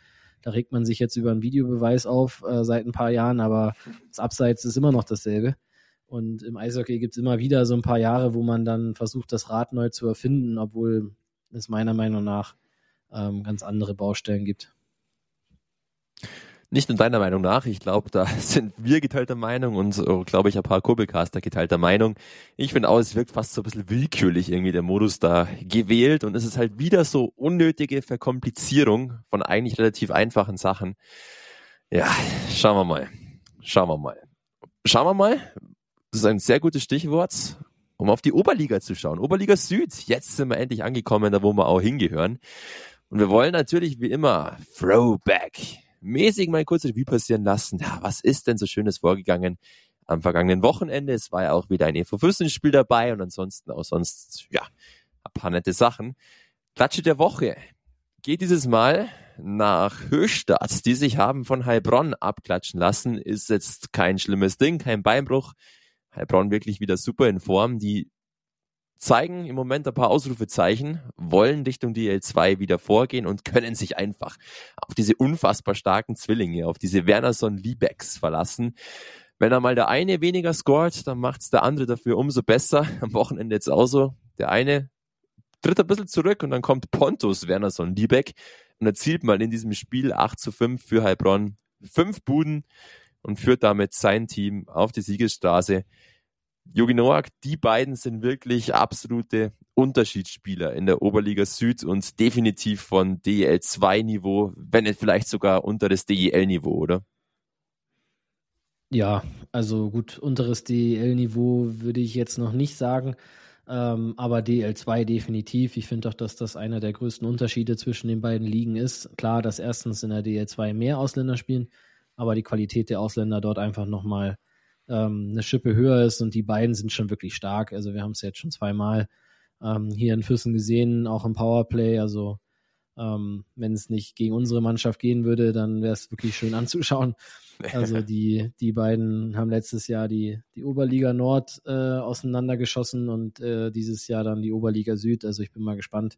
Da regt man sich jetzt über einen Videobeweis auf äh, seit ein paar Jahren, aber das Abseits ist immer noch dasselbe. Und im Eishockey gibt es immer wieder so ein paar Jahre, wo man dann versucht, das Rad neu zu erfinden, obwohl es meiner Meinung nach ähm, ganz andere Baustellen gibt. Nicht nur deiner Meinung nach, ich glaube, da <laughs> sind wir geteilter Meinung und so, glaube ich, ein paar Kurbelcaster geteilter Meinung. Ich finde auch, es wirkt fast so ein bisschen willkürlich irgendwie der Modus da gewählt und es ist halt wieder so unnötige Verkomplizierung von eigentlich relativ einfachen Sachen. Ja, schauen wir mal. Schauen wir mal. Schauen wir mal. Das ist ein sehr gutes Stichwort, um auf die Oberliga zu schauen. Oberliga Süd. Jetzt sind wir endlich angekommen, da wo wir auch hingehören. Und wir wollen natürlich wie immer Throwback mäßig mal kurz Revue passieren lassen. Ja, was ist denn so Schönes vorgegangen am vergangenen Wochenende? Es war ja auch wieder ein EV Spiel dabei und ansonsten auch sonst, ja, ein paar nette Sachen. Klatsche der Woche geht dieses Mal nach Höchstadt, die sich haben von Heilbronn abklatschen lassen. Ist jetzt kein schlimmes Ding, kein Beinbruch. Heilbronn wirklich wieder super in Form. Die zeigen im Moment ein paar Ausrufezeichen, wollen Richtung DL2 wieder vorgehen und können sich einfach auf diese unfassbar starken Zwillinge, auf diese Wernerson-Liebecks verlassen. Wenn einmal der eine weniger scoret, dann macht's der andere dafür umso besser. Am Wochenende jetzt auch so. Der eine tritt ein bisschen zurück und dann kommt Pontus Wernerson Liebeck und erzielt mal in diesem Spiel 8 zu 5 für Heilbronn fünf Buden und führt damit sein Team auf die Siegesstraße. Jogi Noak, die beiden sind wirklich absolute Unterschiedsspieler in der Oberliga Süd und definitiv von DEL 2 Niveau, wenn nicht vielleicht sogar unter das DEL Niveau, oder? Ja, also gut, unteres DEL Niveau würde ich jetzt noch nicht sagen, ähm, aber DL2 definitiv. Ich finde doch, dass das einer der größten Unterschiede zwischen den beiden Ligen ist. Klar, dass erstens in der DL2 mehr Ausländer spielen, aber die Qualität der Ausländer dort einfach nochmal ähm, eine Schippe höher ist und die beiden sind schon wirklich stark. Also wir haben es jetzt schon zweimal ähm, hier in Füssen gesehen, auch im Powerplay. Also ähm, wenn es nicht gegen unsere Mannschaft gehen würde, dann wäre es wirklich schön anzuschauen. <laughs> Also die, die beiden haben letztes Jahr die, die Oberliga Nord äh, auseinandergeschossen und äh, dieses Jahr dann die Oberliga Süd. Also ich bin mal gespannt,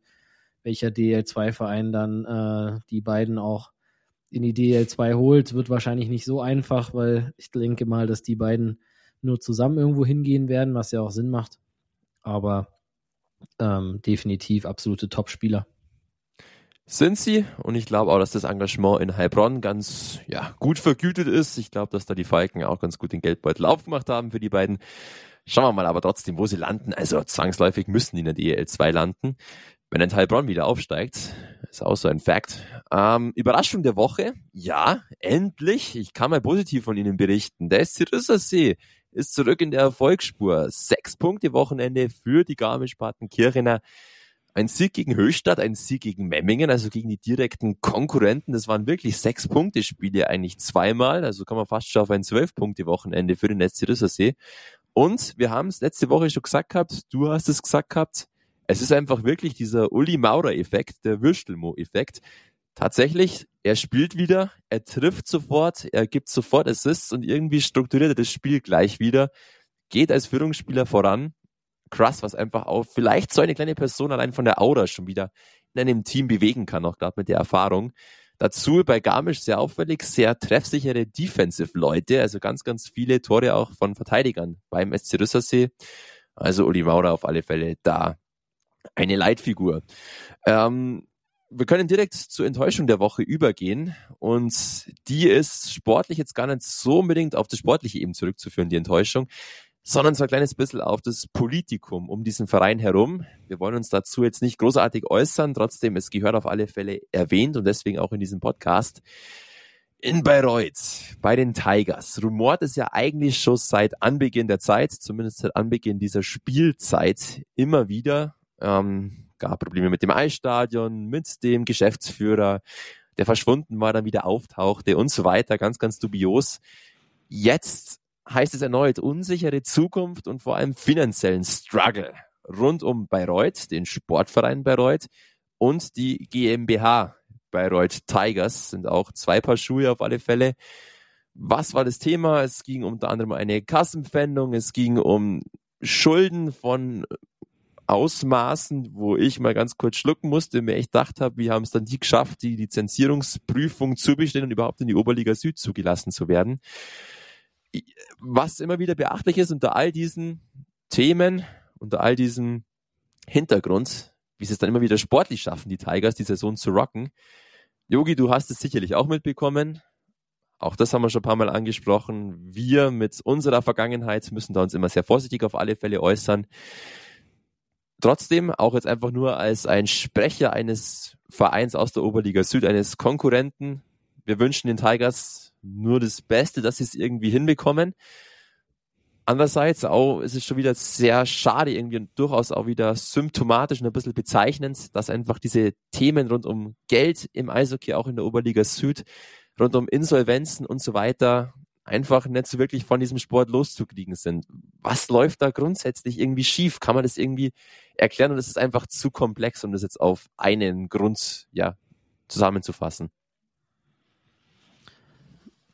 welcher DL2-Verein dann äh, die beiden auch in die DL2 holt, wird wahrscheinlich nicht so einfach, weil ich denke mal, dass die beiden nur zusammen irgendwo hingehen werden, was ja auch Sinn macht. Aber ähm, definitiv absolute Top-Spieler. Sind sie und ich glaube auch, dass das Engagement in Heilbronn ganz ja, gut vergütet ist. Ich glaube, dass da die Falken auch ganz gut den Geldbeutel aufgemacht haben für die beiden. Schauen wir mal aber trotzdem, wo sie landen. Also zwangsläufig müssen die in der DL 2 landen wenn ein Heilbronn wieder aufsteigt. Ist auch so ein Fact. Ähm, Überraschung der Woche. Ja, endlich. Ich kann mal positiv von Ihnen berichten. Der SC Rüssersee ist zurück in der Erfolgsspur. Sechs Punkte Wochenende für die Garmisch-Partenkirchener. Ein Sieg gegen Höchstadt, ein Sieg gegen Memmingen, also gegen die direkten Konkurrenten. Das waren wirklich sechs Punkte Spiele eigentlich zweimal. Also kann man fast schon auf ein zwölf Punkte Wochenende für den SC Rüssersee. Und wir haben es letzte Woche schon gesagt gehabt, du hast es gesagt gehabt, es ist einfach wirklich dieser Uli Maurer-Effekt, der Würstelmo-Effekt. Tatsächlich, er spielt wieder, er trifft sofort, er gibt sofort Assists und irgendwie strukturiert er das Spiel gleich wieder, geht als Führungsspieler voran. Krass, was einfach auch vielleicht so eine kleine Person allein von der Aura schon wieder in einem Team bewegen kann, auch gerade mit der Erfahrung. Dazu bei Garmisch sehr auffällig, sehr treffsichere Defensive-Leute, also ganz, ganz viele Tore auch von Verteidigern beim SC Rüssersee. Also Uli Maurer auf alle Fälle da eine Leitfigur. Ähm, wir können direkt zur Enttäuschung der Woche übergehen und die ist sportlich jetzt gar nicht so unbedingt auf das Sportliche eben zurückzuführen, die Enttäuschung, sondern so ein kleines bisschen auf das Politikum um diesen Verein herum. Wir wollen uns dazu jetzt nicht großartig äußern, trotzdem, es gehört auf alle Fälle erwähnt und deswegen auch in diesem Podcast. In Bayreuth, bei den Tigers, rumort es ja eigentlich schon seit Anbeginn der Zeit, zumindest seit Anbeginn dieser Spielzeit, immer wieder, ähm, gab Probleme mit dem Eisstadion, mit dem Geschäftsführer, der verschwunden war, dann wieder auftauchte und so weiter. Ganz, ganz dubios. Jetzt heißt es erneut unsichere Zukunft und vor allem finanziellen Struggle rund um Bayreuth, den Sportverein Bayreuth und die GmbH Bayreuth Tigers sind auch zwei Paar Schuhe auf alle Fälle. Was war das Thema? Es ging unter anderem eine Kassenpfändung, es ging um Schulden von Ausmaßen, wo ich mal ganz kurz schlucken musste, mir echt gedacht habe, wie haben es dann die geschafft, die Lizenzierungsprüfung zu bestehen und überhaupt in die Oberliga Süd zugelassen zu werden. Was immer wieder beachtlich ist unter all diesen Themen, unter all diesem Hintergrund, wie sie es dann immer wieder sportlich schaffen, die Tigers die Saison zu rocken. Yogi, du hast es sicherlich auch mitbekommen. Auch das haben wir schon ein paar Mal angesprochen. Wir mit unserer Vergangenheit müssen da uns immer sehr vorsichtig auf alle Fälle äußern. Trotzdem, auch jetzt einfach nur als ein Sprecher eines Vereins aus der Oberliga Süd, eines Konkurrenten. Wir wünschen den Tigers nur das Beste, dass sie es irgendwie hinbekommen. Andererseits auch ist es schon wieder sehr schade, irgendwie und durchaus auch wieder symptomatisch und ein bisschen bezeichnend, dass einfach diese Themen rund um Geld im Eishockey, auch in der Oberliga Süd, rund um Insolvenzen und so weiter, einfach nicht so wirklich von diesem Sport loszukriegen sind. Was läuft da grundsätzlich irgendwie schief? Kann man das irgendwie erklären? Und es ist einfach zu komplex, um das jetzt auf einen Grund ja, zusammenzufassen.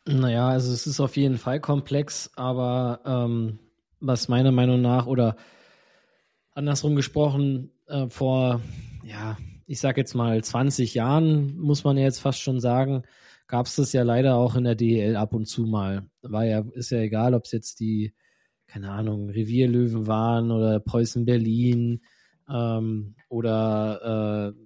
Naja, also es ist auf jeden Fall komplex, aber ähm, was meiner Meinung nach oder andersrum gesprochen, äh, vor, ja, ich sag jetzt mal 20 Jahren, muss man ja jetzt fast schon sagen, gab es das ja leider auch in der DEL ab und zu mal. War ja, ist ja egal, ob es jetzt die, keine Ahnung, Revierlöwen waren oder Preußen Berlin ähm, oder äh,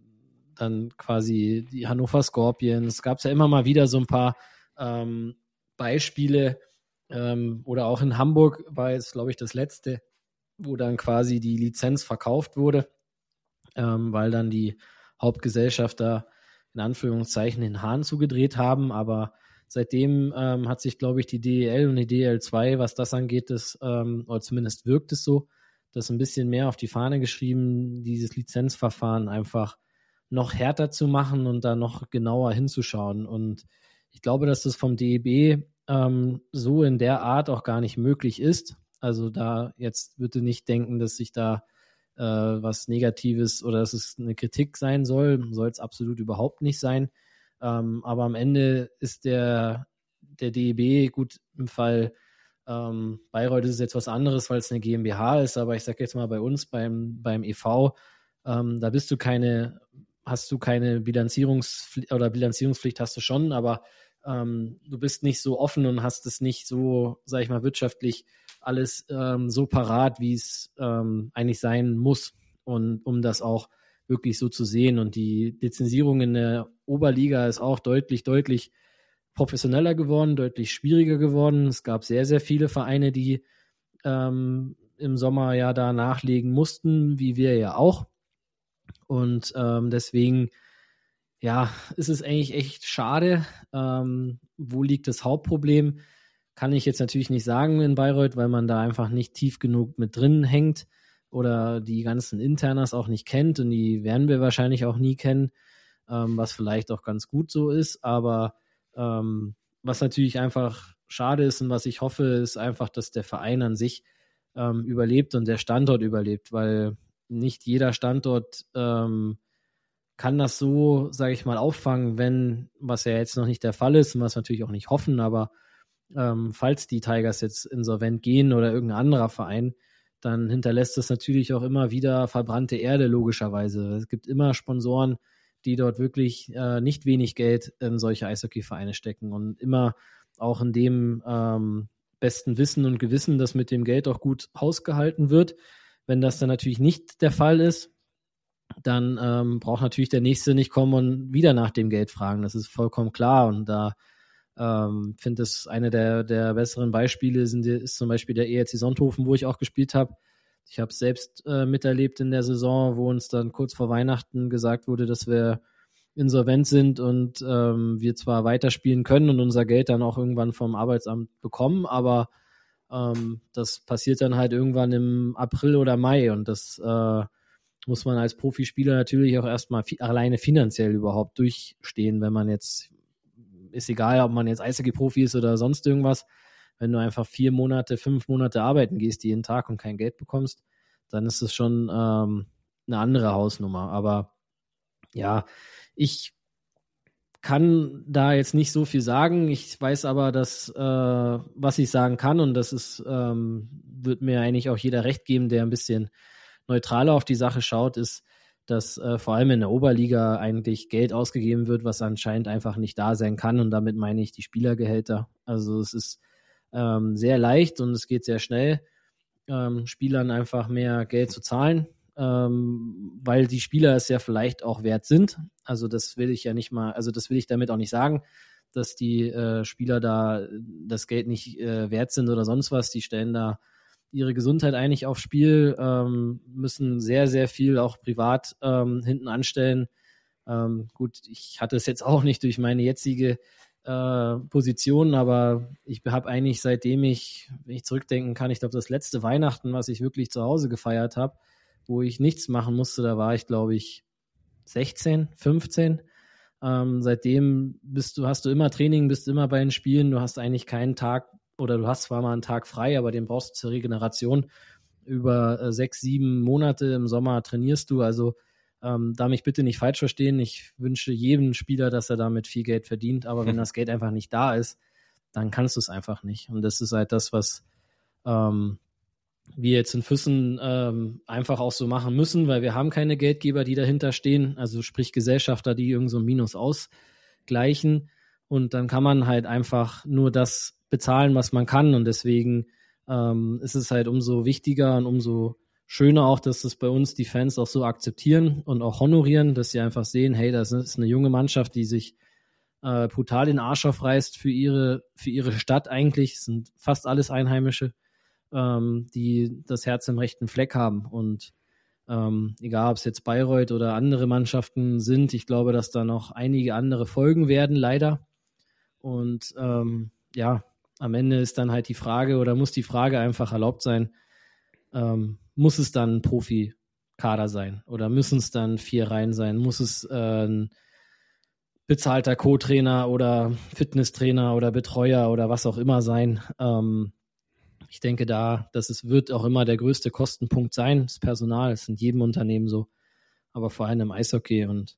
dann quasi die Hannover Scorpions. Gab es ja immer mal wieder so ein paar ähm, Beispiele. Ähm, oder auch in Hamburg war jetzt, glaube ich, das letzte, wo dann quasi die Lizenz verkauft wurde, ähm, weil dann die Hauptgesellschafter in Anführungszeichen den Hahn zugedreht haben, aber seitdem ähm, hat sich, glaube ich, die DEL und die DEL2, was das angeht, das, ähm, oder zumindest wirkt es so, das ein bisschen mehr auf die Fahne geschrieben, dieses Lizenzverfahren einfach noch härter zu machen und da noch genauer hinzuschauen. Und ich glaube, dass das vom DEB ähm, so in der Art auch gar nicht möglich ist. Also da jetzt bitte nicht denken, dass sich da äh, was Negatives oder dass es eine Kritik sein soll. Soll es absolut überhaupt nicht sein. Ähm, aber am Ende ist der, der DEB gut im Fall ähm, Bayreuth ist es jetzt was anderes, weil es eine GmbH ist, aber ich sage jetzt mal bei uns beim, beim EV, ähm, da bist du keine, hast du keine Bilanzierungspflicht oder Bilanzierungspflicht hast du schon, aber ähm, du bist nicht so offen und hast es nicht so, sag ich mal, wirtschaftlich alles ähm, so parat, wie es ähm, eigentlich sein muss. Und um das auch wirklich so zu sehen. Und die Lizenzierung in der Oberliga ist auch deutlich, deutlich professioneller geworden, deutlich schwieriger geworden. Es gab sehr, sehr viele Vereine, die ähm, im Sommer ja da nachlegen mussten, wie wir ja auch. Und ähm, deswegen, ja, ist es eigentlich echt schade. Ähm, wo liegt das Hauptproblem? Kann ich jetzt natürlich nicht sagen in Bayreuth, weil man da einfach nicht tief genug mit drin hängt. oder die ganzen Internas auch nicht kennt und die werden wir wahrscheinlich auch nie kennen, ähm, was vielleicht auch ganz gut so ist, aber ähm, was natürlich einfach schade ist und was ich hoffe, ist einfach, dass der Verein an sich ähm, überlebt und der Standort überlebt, weil nicht jeder Standort ähm, kann das so, sage ich mal, auffangen, wenn, was ja jetzt noch nicht der Fall ist und was natürlich auch nicht hoffen, aber ähm, falls die Tigers jetzt insolvent gehen oder irgendein anderer Verein, dann hinterlässt es natürlich auch immer wieder verbrannte Erde, logischerweise. Es gibt immer Sponsoren, die dort wirklich äh, nicht wenig Geld in solche Eishockey-Vereine stecken und immer auch in dem ähm, besten Wissen und Gewissen, dass mit dem Geld auch gut hausgehalten wird. Wenn das dann natürlich nicht der Fall ist, dann ähm, braucht natürlich der Nächste nicht kommen und wieder nach dem Geld fragen. Das ist vollkommen klar. Und da ähm, finde es eine der, der besseren Beispiele sind, ist zum Beispiel der ERC Sonthofen, wo ich auch gespielt habe. Ich habe es selbst äh, miterlebt in der Saison, wo uns dann kurz vor Weihnachten gesagt wurde, dass wir insolvent sind und ähm, wir zwar weiterspielen können und unser Geld dann auch irgendwann vom Arbeitsamt bekommen, aber ähm, das passiert dann halt irgendwann im April oder Mai und das äh, muss man als Profispieler natürlich auch erstmal fi alleine finanziell überhaupt durchstehen, wenn man jetzt, ist egal, ob man jetzt Eishockey-Profi ist oder sonst irgendwas, wenn du einfach vier Monate, fünf Monate arbeiten gehst jeden Tag und kein Geld bekommst, dann ist es schon ähm, eine andere Hausnummer. Aber ja, ich kann da jetzt nicht so viel sagen. Ich weiß aber, dass äh, was ich sagen kann und das ist ähm, wird mir eigentlich auch jeder recht geben, der ein bisschen neutraler auf die Sache schaut, ist, dass äh, vor allem in der Oberliga eigentlich Geld ausgegeben wird, was anscheinend einfach nicht da sein kann. Und damit meine ich die Spielergehälter. Also es ist ähm, sehr leicht und es geht sehr schnell, ähm, Spielern einfach mehr Geld zu zahlen ähm, weil die Spieler es ja vielleicht auch wert sind. Also das will ich ja nicht mal, also das will ich damit auch nicht sagen, dass die äh, Spieler da das Geld nicht äh, wert sind oder sonst was. Die stellen da ihre Gesundheit eigentlich aufs Spiel, ähm, müssen sehr, sehr viel auch privat ähm, hinten anstellen. Ähm, gut, ich hatte es jetzt <laughs> auch nicht durch meine jetzige äh, Position, aber ich habe eigentlich seitdem ich, wenn ich zurückdenken kann, ich glaube, das letzte Weihnachten, was ich wirklich zu Hause gefeiert habe, wo ich nichts machen musste, da war ich, glaube ich, 16, 15. Ähm, seitdem bist du, hast du immer Training, bist immer bei den Spielen, du hast eigentlich keinen Tag oder du hast zwar mal einen Tag frei, aber den brauchst du zur Regeneration. Über äh, sechs, sieben Monate im Sommer trainierst du. Also ähm, da mich bitte nicht falsch verstehen. Ich wünsche jedem Spieler, dass er damit viel Geld verdient, aber wenn <laughs> das Geld einfach nicht da ist, dann kannst du es einfach nicht. Und das ist halt das, was ähm, wir jetzt in Füssen ähm, einfach auch so machen müssen, weil wir haben keine Geldgeber, die dahinter stehen, also sprich Gesellschafter, die irgend so ein Minus ausgleichen. Und dann kann man halt einfach nur das bezahlen, was man kann. Und deswegen ähm, ist es halt umso wichtiger und umso schöner auch, dass das bei uns die Fans auch so akzeptieren und auch honorieren, dass sie einfach sehen, hey, das ist eine junge Mannschaft, die sich äh, brutal den Arsch aufreißt für ihre, für ihre Stadt eigentlich. Es sind fast alles Einheimische ähm, die das Herz im rechten Fleck haben. Und ähm, egal, ob es jetzt Bayreuth oder andere Mannschaften sind, ich glaube, dass da noch einige andere folgen werden, leider. Und ähm, ja, am Ende ist dann halt die Frage oder muss die Frage einfach erlaubt sein, ähm, muss es dann ein Profikader sein oder müssen es dann vier Reihen sein? Muss es äh, ein bezahlter Co-Trainer oder Fitnesstrainer oder Betreuer oder was auch immer sein? Ähm, ich denke da, dass es wird auch immer der größte Kostenpunkt sein, das Personal. Das ist in jedem Unternehmen so, aber vor allem im Eishockey und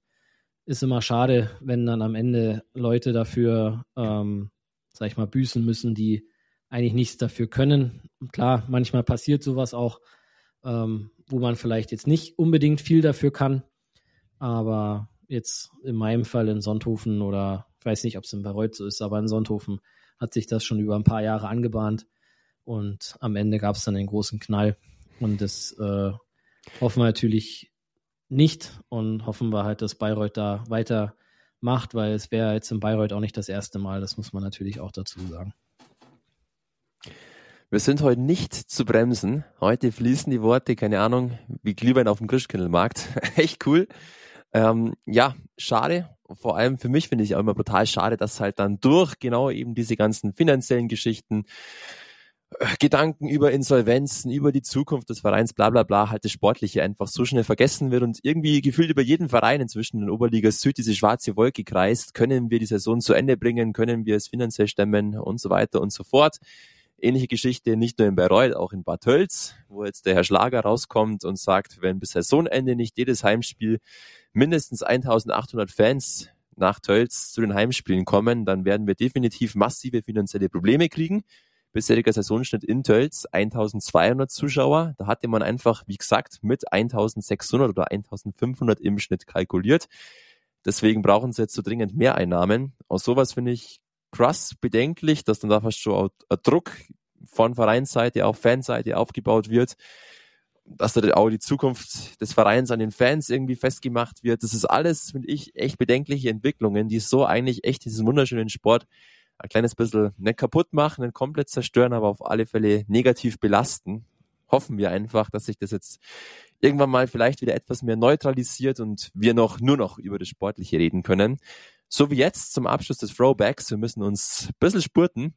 ist immer schade, wenn dann am Ende Leute dafür, ähm, sag ich mal, büßen müssen, die eigentlich nichts dafür können. klar, manchmal passiert sowas auch, ähm, wo man vielleicht jetzt nicht unbedingt viel dafür kann, aber jetzt in meinem Fall in Sonthofen oder ich weiß nicht, ob es in Bayreuth so ist, aber in Sonthofen hat sich das schon über ein paar Jahre angebahnt. Und am Ende gab es dann den großen Knall. Und das äh, hoffen wir natürlich nicht und hoffen wir halt, dass Bayreuth da weiter macht, weil es wäre jetzt in Bayreuth auch nicht das erste Mal. Das muss man natürlich auch dazu sagen. Wir sind heute nicht zu bremsen. Heute fließen die Worte, keine Ahnung, wie Glühwein auf dem Christkindlmarkt. <laughs> Echt cool. Ähm, ja, schade. Vor allem für mich finde ich auch immer brutal schade, dass halt dann durch genau eben diese ganzen finanziellen Geschichten Gedanken über Insolvenzen, über die Zukunft des Vereins, bla bla bla, halt das Sportliche einfach so schnell vergessen wird und irgendwie gefühlt über jeden Verein inzwischen in Oberliga Süd diese schwarze Wolke kreist. Können wir die Saison zu Ende bringen? Können wir es finanziell stemmen? Und so weiter und so fort. Ähnliche Geschichte nicht nur in Bayreuth, auch in Bad Tölz, wo jetzt der Herr Schlager rauskommt und sagt, wenn bis Saisonende nicht jedes Heimspiel mindestens 1800 Fans nach Tölz zu den Heimspielen kommen, dann werden wir definitiv massive finanzielle Probleme kriegen bisheriger Saisonschnitt in Tölz 1200 Zuschauer. Da hatte man einfach, wie gesagt, mit 1600 oder 1500 im Schnitt kalkuliert. Deswegen brauchen sie jetzt so dringend mehr Einnahmen. Aus sowas finde ich krass bedenklich, dass dann da fast schon ein Druck von Vereinsseite auf Fanseite aufgebaut wird, dass da auch die Zukunft des Vereins an den Fans irgendwie festgemacht wird. Das ist alles, finde ich, echt bedenkliche Entwicklungen, die so eigentlich echt diesen wunderschönen Sport ein kleines bisschen nicht kaputt machen, nicht komplett zerstören, aber auf alle Fälle negativ belasten. Hoffen wir einfach, dass sich das jetzt irgendwann mal vielleicht wieder etwas mehr neutralisiert und wir noch nur noch über das Sportliche reden können. So wie jetzt zum Abschluss des Throwbacks. Wir müssen uns ein bisschen spurten.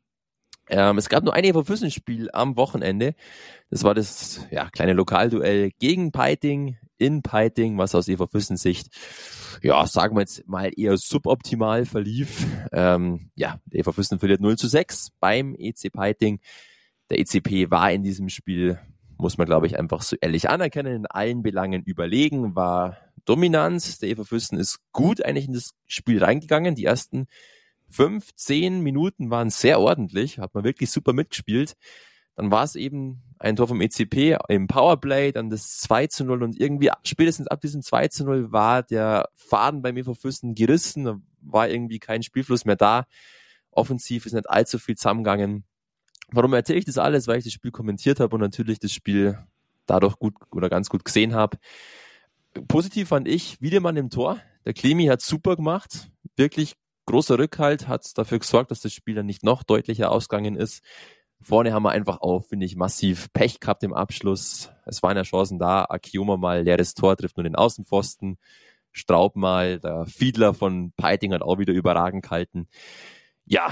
Ähm, es gab nur ein Evo-Füssen-Spiel am Wochenende. Das war das ja, kleine Lokalduell gegen Peiting in Peiting, was aus Eva Füssen Sicht, ja, sagen wir jetzt mal eher suboptimal verlief. Ähm, ja, Eva Füssen verliert 0 zu 6 beim EC Peiting. Der ECP war in diesem Spiel, muss man glaube ich einfach so ehrlich anerkennen, in allen Belangen überlegen, war dominant. Der Eva Füssen ist gut eigentlich in das Spiel reingegangen. Die ersten fünf, zehn Minuten waren sehr ordentlich, hat man wirklich super mitgespielt. Dann war es eben ein Tor vom ECP im Powerplay, dann das 2 zu 0 und irgendwie spätestens ab diesem 2 zu 0 war der Faden bei mir vor Füßen gerissen, war irgendwie kein Spielfluss mehr da. Offensiv ist nicht allzu viel zusammengegangen. Warum erzähle ich das alles? Weil ich das Spiel kommentiert habe und natürlich das Spiel dadurch gut oder ganz gut gesehen habe. Positiv fand ich Wiedemann im Tor. Der Klemi hat super gemacht. Wirklich großer Rückhalt, hat dafür gesorgt, dass das Spiel dann nicht noch deutlicher ausgegangen ist. Vorne haben wir einfach auch, finde ich, massiv Pech gehabt im Abschluss. Es waren ja Chancen da. Akioma mal leeres Tor, trifft nur den Außenpfosten. Straub mal, der Fiedler von Peiting hat auch wieder überragend gehalten. Ja,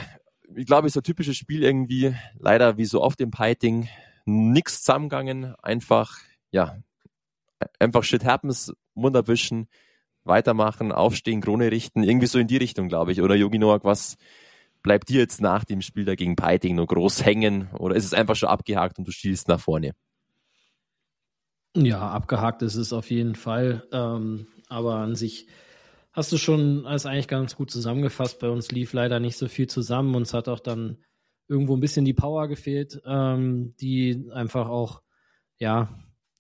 ich glaube, ist ein typisches Spiel irgendwie. Leider wie so oft im Peiting nix zusammengegangen. Einfach, ja, einfach shit happens, Mund abwischen, weitermachen, aufstehen, Krone richten. Irgendwie so in die Richtung, glaube ich. Oder Yogi Noak, was, bleibt dir jetzt nach dem Spiel da gegen Peiting noch groß hängen oder ist es einfach schon abgehakt und du schießt nach vorne? Ja, abgehakt ist es auf jeden Fall. Ähm, aber an sich hast du schon alles eigentlich ganz gut zusammengefasst. Bei uns lief leider nicht so viel zusammen. Uns hat auch dann irgendwo ein bisschen die Power gefehlt, ähm, die einfach auch, ja,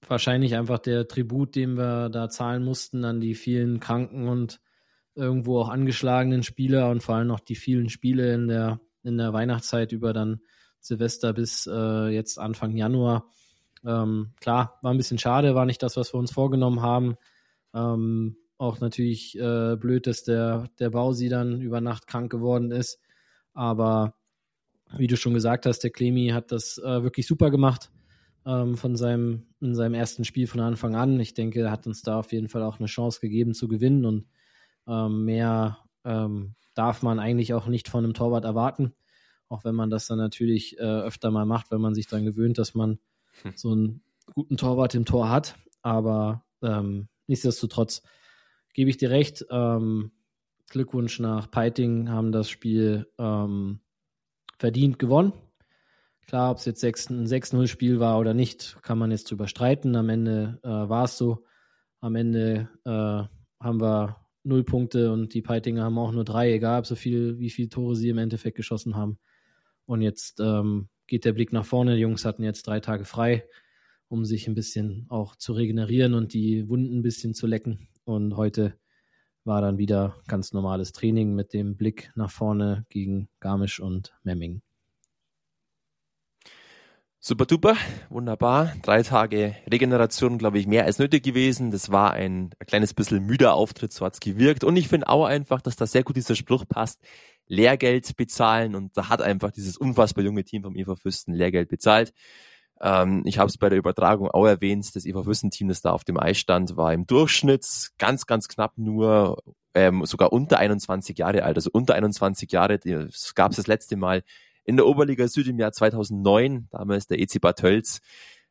wahrscheinlich einfach der Tribut, den wir da zahlen mussten an die vielen Kranken und irgendwo auch angeschlagenen Spieler und vor allem noch die vielen Spiele in der, in der Weihnachtszeit über dann Silvester bis äh, jetzt Anfang Januar. Ähm, klar, war ein bisschen schade, war nicht das, was wir uns vorgenommen haben. Ähm, auch natürlich äh, blöd, dass der, der Bausi dann über Nacht krank geworden ist. Aber wie du schon gesagt hast, der Clemi hat das äh, wirklich super gemacht ähm, von seinem, in seinem ersten Spiel von Anfang an. Ich denke, er hat uns da auf jeden Fall auch eine Chance gegeben zu gewinnen und ähm, mehr ähm, darf man eigentlich auch nicht von einem Torwart erwarten. Auch wenn man das dann natürlich äh, öfter mal macht, wenn man sich dann gewöhnt, dass man hm. so einen guten Torwart im Tor hat. Aber ähm, nichtsdestotrotz gebe ich dir recht. Ähm, Glückwunsch nach Peiting, haben das Spiel ähm, verdient gewonnen. Klar, ob es jetzt ein 6-0-Spiel war oder nicht, kann man jetzt drüber streiten. Am Ende äh, war es so. Am Ende äh, haben wir null Punkte und die Peitinger haben auch nur drei, egal so viel, wie viele Tore sie im Endeffekt geschossen haben. Und jetzt ähm, geht der Blick nach vorne. Die Jungs hatten jetzt drei Tage frei, um sich ein bisschen auch zu regenerieren und die Wunden ein bisschen zu lecken. Und heute war dann wieder ganz normales Training mit dem Blick nach vorne gegen Garmisch und Memming. Super duper, wunderbar. Drei Tage Regeneration, glaube ich, mehr als nötig gewesen. Das war ein, ein kleines bisschen müder Auftritt, so hat's gewirkt. Und ich finde auch einfach, dass da sehr gut dieser Spruch passt. Lehrgeld bezahlen und da hat einfach dieses unfassbar junge Team vom Eva Fürsten Lehrgeld bezahlt. Ähm, ich habe es bei der Übertragung auch erwähnt, das Eva Fürsten-Team, das da auf dem Eis stand, war im Durchschnitt ganz, ganz knapp nur ähm, sogar unter 21 Jahre alt. Also unter 21 Jahre, das gab es das letzte Mal in der Oberliga Süd im Jahr 2009, damals der EC Bad Tölz.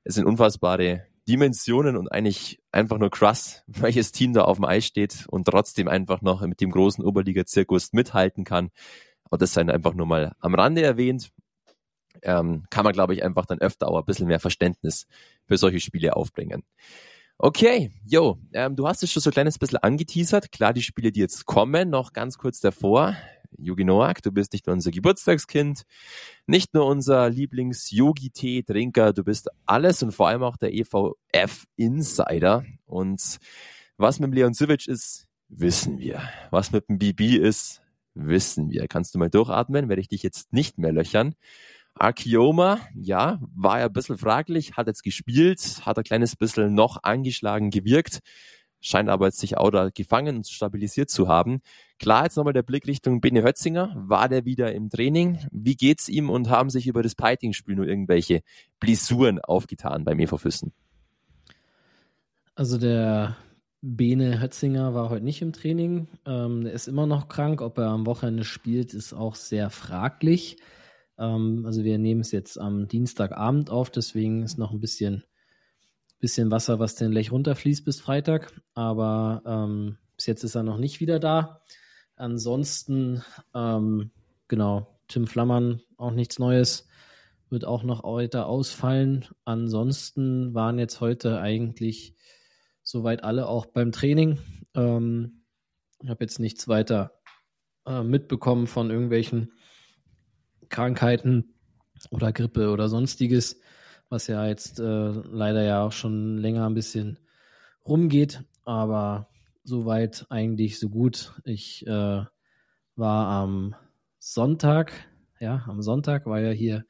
Es sind unfassbare Dimensionen und eigentlich einfach nur krass, <laughs> welches Team da auf dem Eis steht und trotzdem einfach noch mit dem großen Oberliga-Zirkus mithalten kann. Aber das sei einfach nur mal am Rande erwähnt. Ähm, kann man, glaube ich, einfach dann öfter auch ein bisschen mehr Verständnis für solche Spiele aufbringen. Okay, jo, ähm, du hast es schon so ein kleines bisschen angeteasert. Klar, die Spiele, die jetzt kommen, noch ganz kurz davor. Yogi Noak, du bist nicht nur unser Geburtstagskind, nicht nur unser Lieblings-Yogi-Tee-Trinker, du bist alles und vor allem auch der EVF-Insider. Und was mit dem Leon Sivic ist, wissen wir. Was mit dem BB ist, wissen wir. Kannst du mal durchatmen, werde ich dich jetzt nicht mehr löchern. Akioma, ja, war ja ein bisschen fraglich, hat jetzt gespielt, hat ein kleines bisschen noch angeschlagen gewirkt scheint aber jetzt sich auch da gefangen und stabilisiert zu haben. Klar, jetzt nochmal der Blick Richtung Bene Hötzinger. War der wieder im Training? Wie geht's ihm und haben sich über das Piting-Spiel nur irgendwelche Blessuren aufgetan beim EV Füssen? Also der Bene Hötzinger war heute nicht im Training. Ähm, er ist immer noch krank. Ob er am Wochenende spielt, ist auch sehr fraglich. Ähm, also wir nehmen es jetzt am Dienstagabend auf, deswegen ist noch ein bisschen bisschen Wasser, was den Lech runterfließt bis Freitag. Aber ähm, bis jetzt ist er noch nicht wieder da. Ansonsten, ähm, genau, Tim Flammern, auch nichts Neues. Wird auch noch heute ausfallen. Ansonsten waren jetzt heute eigentlich soweit alle auch beim Training. Ähm, ich habe jetzt nichts weiter äh, mitbekommen von irgendwelchen Krankheiten oder Grippe oder sonstiges was ja jetzt äh, leider ja auch schon länger ein bisschen rumgeht, aber soweit eigentlich so gut. Ich äh, war am Sonntag, ja, am Sonntag war ja hier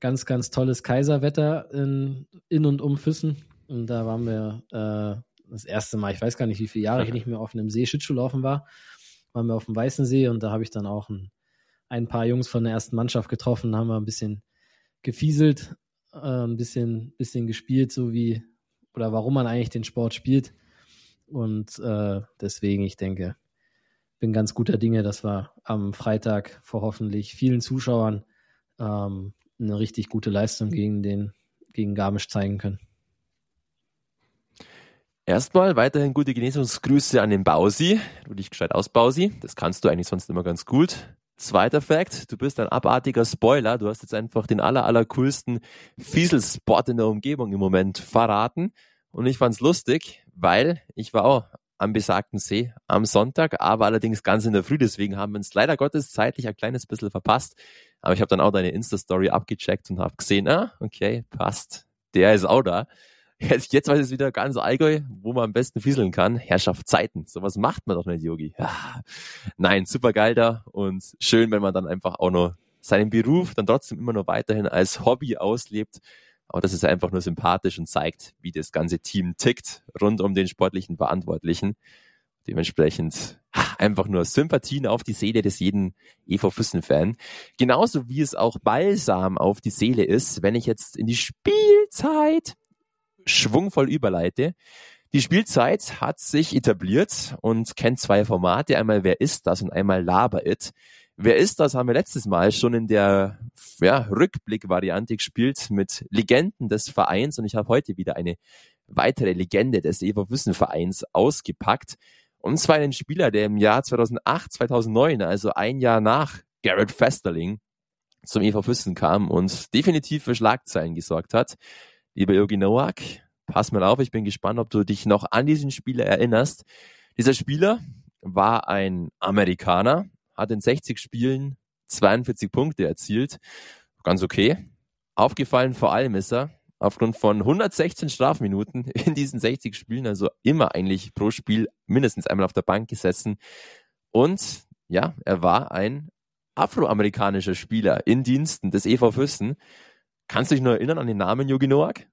ganz, ganz tolles Kaiserwetter in, in und um Füssen. Und da waren wir äh, das erste Mal, ich weiß gar nicht, wie viele Jahre ich nicht mehr auf einem See Schlittschuhlaufen war, waren wir auf dem Weißen See und da habe ich dann auch ein, ein paar Jungs von der ersten Mannschaft getroffen, haben wir ein bisschen gefieselt äh, ein bisschen, bisschen gespielt, so wie oder warum man eigentlich den Sport spielt. Und äh, deswegen, ich denke, bin ganz guter Dinge, dass wir am Freitag vor hoffentlich vielen Zuschauern ähm, eine richtig gute Leistung gegen den gegen Garmisch zeigen können. Erstmal weiterhin gute Genesungsgrüße an den Bausi. Du dich gescheit aus, Bausi. Das kannst du eigentlich sonst immer ganz gut. Zweiter Fact, du bist ein abartiger Spoiler. Du hast jetzt einfach den aller, aller coolsten Fieselspot in der Umgebung im Moment verraten. Und ich fand's lustig, weil ich war auch am besagten See am Sonntag, aber allerdings ganz in der Früh. Deswegen haben wir uns leider Gottes zeitlich ein kleines bisschen verpasst. Aber ich habe dann auch deine Insta-Story abgecheckt und habe gesehen, ah, okay, passt. Der ist auch da. Jetzt, jetzt weiß ich wieder ganz Allgäu, wo man am besten fieseln kann. Herrschaft Zeiten. Sowas macht man doch nicht, Yogi. Ja. Nein, super geil da und schön, wenn man dann einfach auch noch seinen Beruf dann trotzdem immer noch weiterhin als Hobby auslebt. Aber das ist einfach nur sympathisch und zeigt, wie das ganze Team tickt rund um den sportlichen Verantwortlichen. Dementsprechend einfach nur Sympathien auf die Seele des jeden EV Füssen-Fan. Genauso wie es auch Balsam auf die Seele ist, wenn ich jetzt in die Spielzeit schwungvoll überleite. Die Spielzeit hat sich etabliert und kennt zwei Formate. Einmal Wer ist das und einmal Laber It. Wer ist das haben wir letztes Mal schon in der ja, Rückblick-Variante gespielt mit Legenden des Vereins und ich habe heute wieder eine weitere Legende des Eva Wissen Vereins ausgepackt. Und zwar einen Spieler, der im Jahr 2008, 2009, also ein Jahr nach Garrett Festerling, zum EV Füssen kam und definitiv für Schlagzeilen gesorgt hat. Lieber Yogi Nowak, pass mal auf, ich bin gespannt, ob du dich noch an diesen Spieler erinnerst. Dieser Spieler war ein Amerikaner, hat in 60 Spielen 42 Punkte erzielt. Ganz okay. Aufgefallen vor allem ist er, aufgrund von 116 Strafminuten <laughs> in diesen 60 Spielen, also immer eigentlich pro Spiel mindestens einmal auf der Bank gesessen. Und ja, er war ein afroamerikanischer Spieler in Diensten des EV Füssen. Kannst du dich noch erinnern an den Namen Yogi Noak?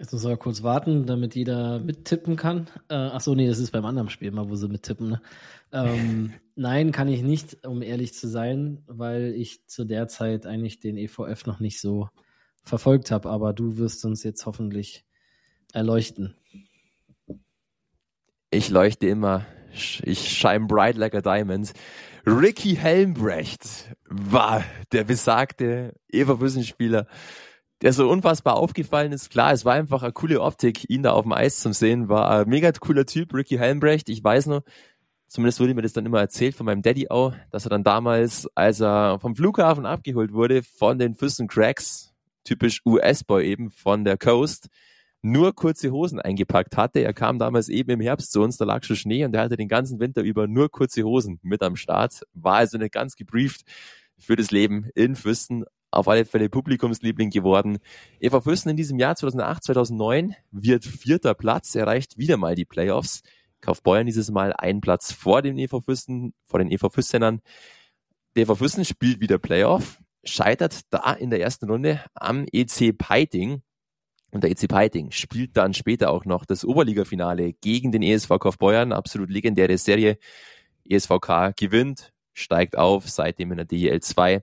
Jetzt muss er kurz warten, damit jeder mittippen kann. Äh, ach so, nee, das ist beim anderen Spiel mal, wo sie mittippen. Ne? Ähm, <laughs> nein, kann ich nicht, um ehrlich zu sein, weil ich zu der Zeit eigentlich den EVF noch nicht so verfolgt habe. Aber du wirst uns jetzt hoffentlich erleuchten. Ich leuchte immer Ich shine bright like a diamond. Ricky Helmbrecht war der besagte Everwüssen-Spieler, der so unfassbar aufgefallen ist. Klar, es war einfach eine coole Optik, ihn da auf dem Eis zu sehen. War ein mega cooler Typ, Ricky Helmbrecht. Ich weiß noch, zumindest wurde mir das dann immer erzählt von meinem Daddy auch, dass er dann damals, als er vom Flughafen abgeholt wurde, von den Füssen Cracks, typisch US-Boy eben von der Coast, nur kurze Hosen eingepackt hatte. Er kam damals eben im Herbst zu uns, da lag schon Schnee und er hatte den ganzen Winter über nur kurze Hosen mit am Start. War also nicht ganz gebrieft für das Leben in Füssen. Auf alle Fälle Publikumsliebling geworden. Eva Füssen in diesem Jahr 2008, 2009 wird vierter Platz, erreicht wieder mal die Playoffs. Kaufbeuern dieses Mal einen Platz vor den EV Füssen, vor den EV Füssenern. Der EV Füssen spielt wieder Playoff, scheitert da in der ersten Runde am EC Peiting. Und der EC Peiting spielt dann später auch noch das Oberligafinale gegen den ESV Kaufbeuern. Absolut legendäre Serie. ESVK gewinnt, steigt auf, seitdem in der DEL 2.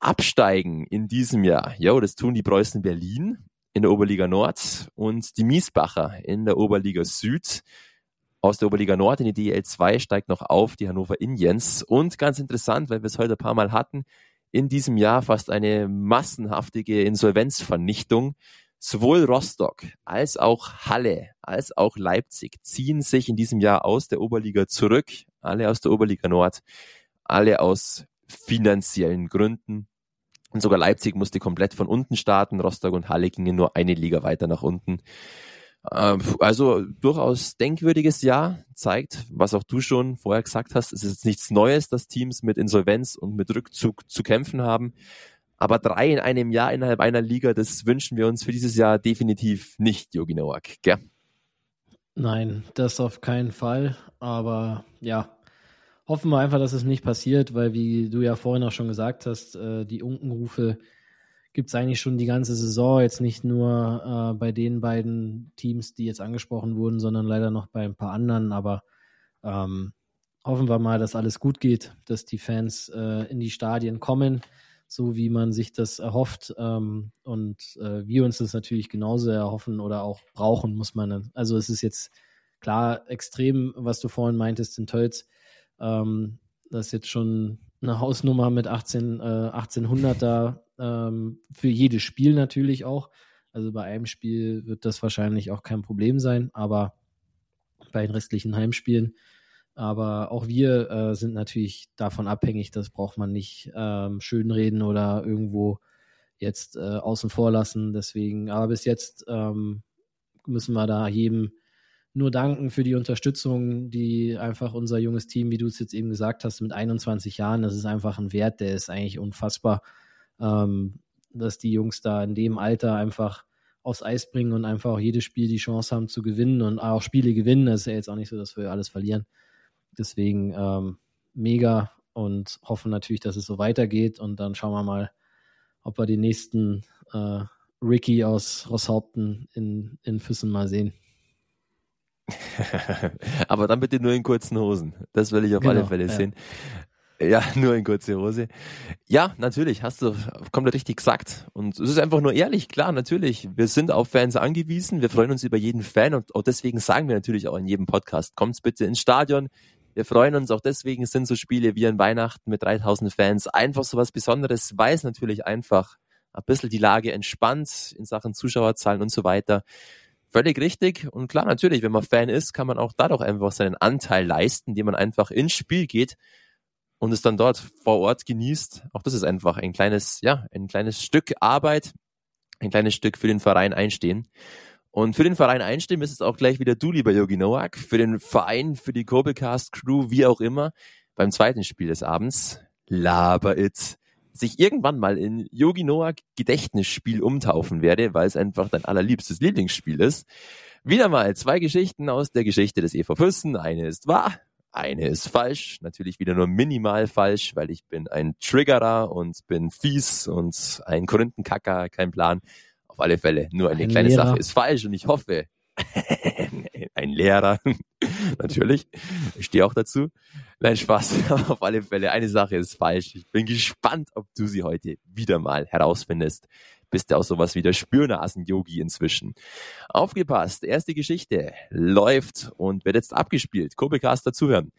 Absteigen in diesem Jahr. Ja, das tun die Preußen Berlin in der Oberliga Nord und die Miesbacher in der Oberliga Süd. Aus der Oberliga Nord in die DEL 2 steigt noch auf die Hannover Indians. Und ganz interessant, weil wir es heute ein paar Mal hatten, in diesem Jahr fast eine massenhaftige Insolvenzvernichtung Sowohl Rostock als auch Halle als auch Leipzig ziehen sich in diesem Jahr aus der Oberliga zurück, alle aus der Oberliga Nord, alle aus finanziellen Gründen. Und sogar Leipzig musste komplett von unten starten, Rostock und Halle gingen nur eine Liga weiter nach unten. Ähm, also durchaus denkwürdiges Jahr, zeigt, was auch du schon vorher gesagt hast, es ist nichts Neues, dass Teams mit Insolvenz und mit Rückzug zu kämpfen haben. Aber drei in einem Jahr innerhalb einer Liga, das wünschen wir uns für dieses Jahr definitiv nicht, Jogi Nowak, gell? Nein, das auf keinen Fall. Aber ja, hoffen wir einfach, dass es nicht passiert, weil wie du ja vorhin auch schon gesagt hast, äh, die Unkenrufe gibt es eigentlich schon die ganze Saison, jetzt nicht nur äh, bei den beiden Teams, die jetzt angesprochen wurden, sondern leider noch bei ein paar anderen. Aber ähm, hoffen wir mal, dass alles gut geht, dass die Fans äh, in die Stadien kommen so wie man sich das erhofft. Ähm, und äh, wir uns das natürlich genauso erhoffen oder auch brauchen, muss man. Also es ist jetzt klar extrem, was du vorhin meintest in Tölz. Ähm, das ist jetzt schon eine Hausnummer mit 18, äh, 1800 da ähm, für jedes Spiel natürlich auch. Also bei einem Spiel wird das wahrscheinlich auch kein Problem sein, aber bei den restlichen Heimspielen aber auch wir äh, sind natürlich davon abhängig, das braucht man nicht ähm, schönreden oder irgendwo jetzt äh, außen vor lassen. Deswegen, aber bis jetzt ähm, müssen wir da jedem nur danken für die Unterstützung, die einfach unser junges Team, wie du es jetzt eben gesagt hast, mit 21 Jahren, das ist einfach ein Wert, der ist eigentlich unfassbar, ähm, dass die Jungs da in dem Alter einfach aufs Eis bringen und einfach auch jedes Spiel die Chance haben zu gewinnen und auch Spiele gewinnen. Das ist ja jetzt auch nicht so, dass wir alles verlieren. Deswegen ähm, mega und hoffen natürlich, dass es so weitergeht. Und dann schauen wir mal, ob wir den nächsten äh, Ricky aus Rosshaupten in, in Füssen mal sehen. <laughs> Aber dann bitte nur in kurzen Hosen. Das will ich auf genau, alle Fälle ja. sehen. Ja, <laughs> nur in kurze Hose. Ja, natürlich, hast du komplett richtig gesagt. Und es ist einfach nur ehrlich, klar, natürlich. Wir sind auf Fans angewiesen. Wir freuen uns über jeden Fan und auch deswegen sagen wir natürlich auch in jedem Podcast, kommt bitte ins Stadion, wir freuen uns auch deswegen, sind so Spiele wie an Weihnachten mit 3000 Fans einfach so was Besonderes, weil es natürlich einfach ein bisschen die Lage entspannt in Sachen Zuschauerzahlen und so weiter. Völlig richtig. Und klar, natürlich, wenn man Fan ist, kann man auch dadurch einfach seinen Anteil leisten, indem man einfach ins Spiel geht und es dann dort vor Ort genießt. Auch das ist einfach ein kleines, ja, ein kleines Stück Arbeit, ein kleines Stück für den Verein einstehen. Und für den Verein einstimmen ist es auch gleich wieder du, lieber Yogi Nowak, für den Verein, für die Kurbelcast Crew, wie auch immer, beim zweiten Spiel des Abends, Laber It, sich irgendwann mal in Yogi Nowak Gedächtnisspiel umtaufen werde, weil es einfach dein allerliebstes Lieblingsspiel ist. Wieder mal zwei Geschichten aus der Geschichte des EV Füssen. Eine ist wahr, eine ist falsch. Natürlich wieder nur minimal falsch, weil ich bin ein Triggerer und bin fies und ein Korinthenkacker, kein Plan. Auf alle Fälle. Nur eine ein kleine Lehrer. Sache ist falsch und ich hoffe, <laughs> ein Lehrer, <laughs> natürlich, ich stehe auch dazu. Nein, Spaß, <laughs> auf alle Fälle, eine Sache ist falsch. Ich bin gespannt, ob du sie heute wieder mal herausfindest. bist du auch sowas wie der Spürnasen-Yogi inzwischen. Aufgepasst, erste Geschichte läuft und wird jetzt abgespielt. Kurbelcast dazuhören.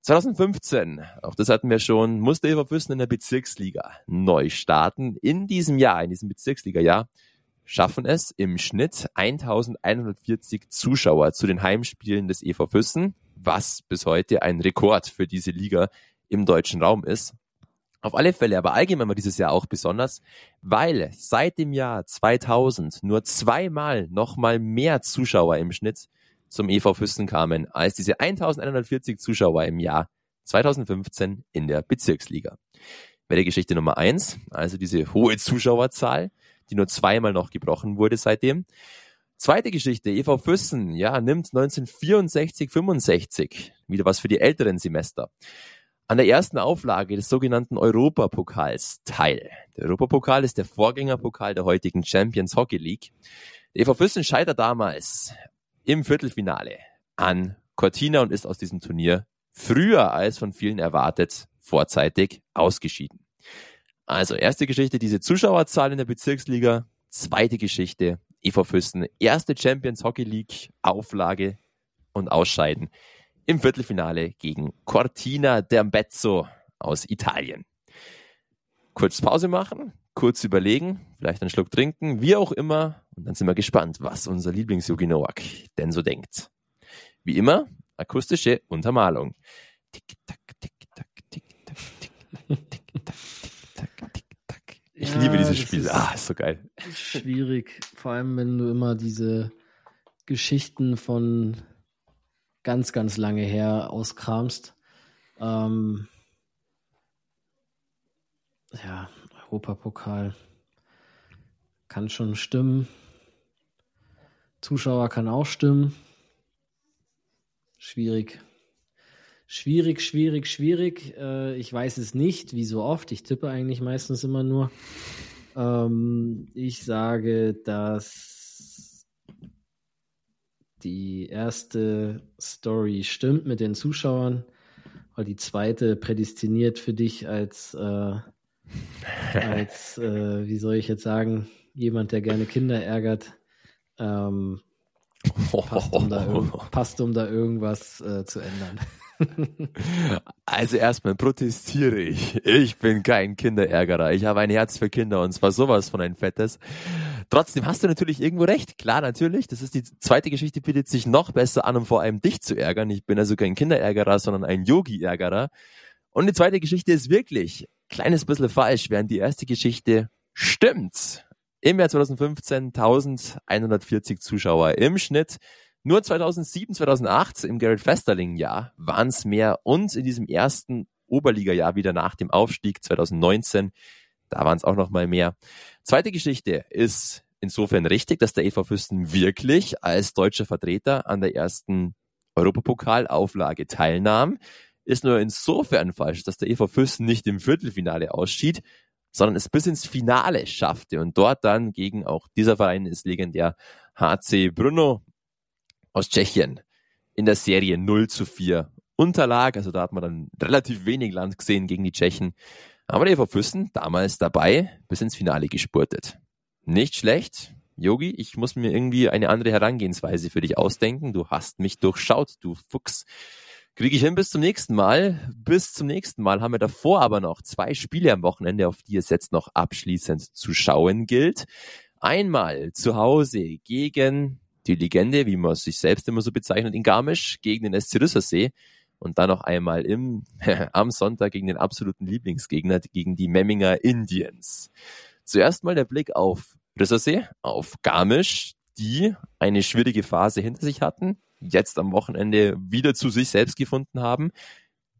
2015, auch das hatten wir schon, musste Eva Füssen in der Bezirksliga neu starten. In diesem Jahr, in diesem Bezirksliga-Jahr, schaffen es im Schnitt 1140 Zuschauer zu den Heimspielen des EV Füssen, was bis heute ein Rekord für diese Liga im deutschen Raum ist. Auf alle Fälle, aber allgemein war dieses Jahr auch besonders, weil seit dem Jahr 2000 nur zweimal nochmal mehr Zuschauer im Schnitt zum EV Füssen kamen, als diese 1140 Zuschauer im Jahr 2015 in der Bezirksliga. Wäre die Geschichte Nummer eins, also diese hohe Zuschauerzahl, die nur zweimal noch gebrochen wurde seitdem. Zweite Geschichte, EV Füssen, ja, nimmt 1964, 65, wieder was für die älteren Semester, an der ersten Auflage des sogenannten Europapokals teil. Der Europapokal ist der Vorgängerpokal der heutigen Champions Hockey League. Der EV Füssen scheitert damals im Viertelfinale an Cortina und ist aus diesem Turnier früher als von vielen erwartet vorzeitig ausgeschieden. Also erste Geschichte, diese Zuschauerzahl in der Bezirksliga. Zweite Geschichte, EV Füssen, erste Champions Hockey League Auflage und Ausscheiden im Viertelfinale gegen Cortina d'Ambezzo aus Italien. Kurz Pause machen, kurz überlegen, vielleicht einen Schluck trinken, wie auch immer. Und dann sind wir gespannt, was unser Lieblings-Yogi Nowak denn so denkt. Wie immer, akustische Untermalung. Tick-Tack, Tick-Tack, Tick-Tack, Tick-Tack, Tick-Tack, Tick-Tack, Tick-Tack. Ich ja, liebe dieses Spiel. Ah, ist so geil. Schwierig, vor allem wenn du immer diese Geschichten von ganz, ganz lange her auskramst. Ähm, ja, Europapokal kann schon stimmen. Zuschauer kann auch stimmen. Schwierig. Schwierig, schwierig, schwierig. Äh, ich weiß es nicht, wie so oft. Ich tippe eigentlich meistens immer nur. Ähm, ich sage, dass die erste Story stimmt mit den Zuschauern, weil die zweite prädestiniert für dich als äh, <laughs> als, äh, wie soll ich jetzt sagen, jemand, der gerne Kinder ärgert, ähm, passt, um da, <laughs> passt, um da irgendwas äh, zu ändern. Also erstmal protestiere ich. Ich bin kein Kinderärgerer. Ich habe ein Herz für Kinder und zwar sowas von ein fettes. Trotzdem hast du natürlich irgendwo recht. Klar, natürlich. Das ist die zweite Geschichte, bietet sich noch besser an, um vor allem dich zu ärgern. Ich bin also kein Kinderärgerer, sondern ein Yogi-Ärgerer. Und die zweite Geschichte ist wirklich kleines bisschen falsch, während die erste Geschichte stimmt. Im Jahr 2015 1140 Zuschauer im Schnitt. Nur 2007, 2008 im Garrett Festerling Jahr waren es mehr und in diesem ersten Oberliga-Jahr wieder nach dem Aufstieg 2019, da waren es auch noch mal mehr. Zweite Geschichte ist insofern richtig, dass der EV Fürsten wirklich als deutscher Vertreter an der ersten Europapokalauflage teilnahm ist nur insofern falsch, dass der EV Füssen nicht im Viertelfinale ausschied, sondern es bis ins Finale schaffte und dort dann gegen auch dieser Verein ist legendär HC Brno aus Tschechien in der Serie 0 zu 4 unterlag. Also da hat man dann relativ wenig Land gesehen gegen die Tschechen. Aber der EV Füssen damals dabei bis ins Finale gespurtet. Nicht schlecht. Yogi, ich muss mir irgendwie eine andere Herangehensweise für dich ausdenken. Du hast mich durchschaut, du Fuchs. Kriege ich hin bis zum nächsten Mal. Bis zum nächsten Mal haben wir davor aber noch zwei Spiele am Wochenende, auf die es jetzt noch abschließend zu schauen gilt. Einmal zu Hause gegen die Legende, wie man sich selbst immer so bezeichnet, in Garmisch, gegen den SC Rüssersee. Und dann noch einmal im, <laughs> am Sonntag gegen den absoluten Lieblingsgegner, gegen die Memminger Indians. Zuerst mal der Blick auf Rüssersee, auf Garmisch, die eine schwierige Phase hinter sich hatten, jetzt am Wochenende wieder zu sich selbst gefunden haben,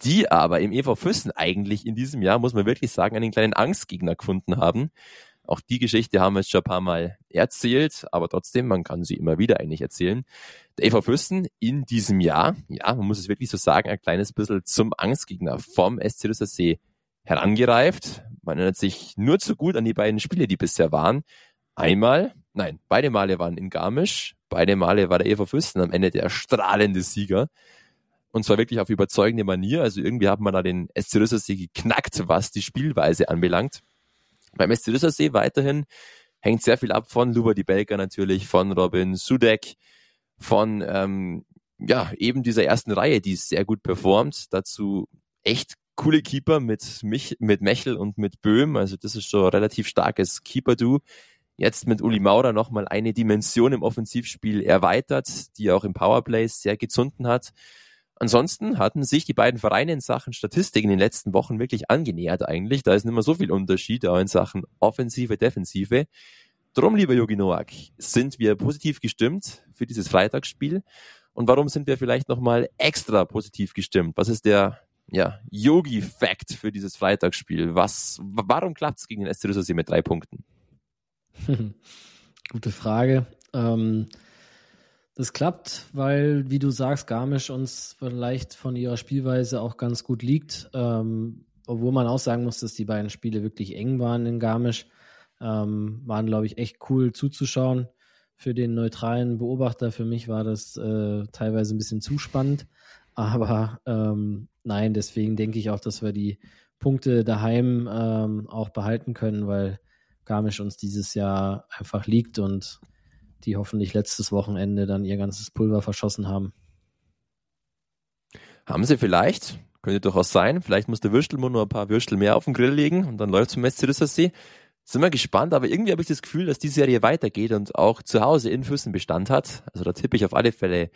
die aber im EV Füssen eigentlich in diesem Jahr, muss man wirklich sagen, einen kleinen Angstgegner gefunden haben. Auch die Geschichte haben wir jetzt schon ein paar Mal erzählt, aber trotzdem, man kann sie immer wieder eigentlich erzählen. Der EV Füssen in diesem Jahr, ja, man muss es wirklich so sagen, ein kleines bisschen zum Angstgegner vom SC Rüssersee herangereift. Man erinnert sich nur zu gut an die beiden Spiele, die bisher waren. Einmal, nein, beide Male waren in Garmisch, beide Male war der Eva Fürsten am Ende der strahlende Sieger. Und zwar wirklich auf überzeugende Manier. Also irgendwie hat man da den SC Rüssersee geknackt, was die Spielweise anbelangt. Beim SC Rüssersee weiterhin hängt sehr viel ab von Luba die Belger natürlich, von Robin Sudek, von ähm, ja eben dieser ersten Reihe, die sehr gut performt. Dazu echt coole Keeper mit mich, mit Mechel und mit Böhm. Also das ist schon relativ starkes Keeper-Du. Jetzt mit Uli Maurer nochmal eine Dimension im Offensivspiel erweitert, die auch im Powerplay sehr gezunden hat. Ansonsten hatten sich die beiden Vereine in Sachen Statistik in den letzten Wochen wirklich angenähert eigentlich. Da ist nicht mehr so viel Unterschied, auch in Sachen Offensive, Defensive. Drum, lieber Jogi Noak, sind wir positiv gestimmt für dieses Freitagsspiel. Und warum sind wir vielleicht nochmal extra positiv gestimmt? Was ist der ja, Yogi-Fact für dieses Freitagsspiel? Was, warum klappt es gegen den SC Rüsselsee mit drei Punkten? <laughs> Gute Frage. Ähm, das klappt, weil, wie du sagst, Garmisch uns vielleicht von ihrer Spielweise auch ganz gut liegt. Ähm, obwohl man auch sagen muss, dass die beiden Spiele wirklich eng waren in Garmisch. Ähm, waren, glaube ich, echt cool zuzuschauen. Für den neutralen Beobachter, für mich war das äh, teilweise ein bisschen zu spannend. Aber ähm, nein, deswegen denke ich auch, dass wir die Punkte daheim ähm, auch behalten können, weil Garmisch uns dieses Jahr einfach liegt und die hoffentlich letztes Wochenende dann ihr ganzes Pulver verschossen haben. Haben sie vielleicht? Könnte durchaus sein. Vielleicht muss der Würstelmund nur ein paar Würstel mehr auf den Grill legen und dann läuft zum SC Sind wir gespannt, aber irgendwie habe ich das Gefühl, dass die Serie weitergeht und auch zu Hause in Füssen Bestand hat. Also da tippe ich auf alle Fälle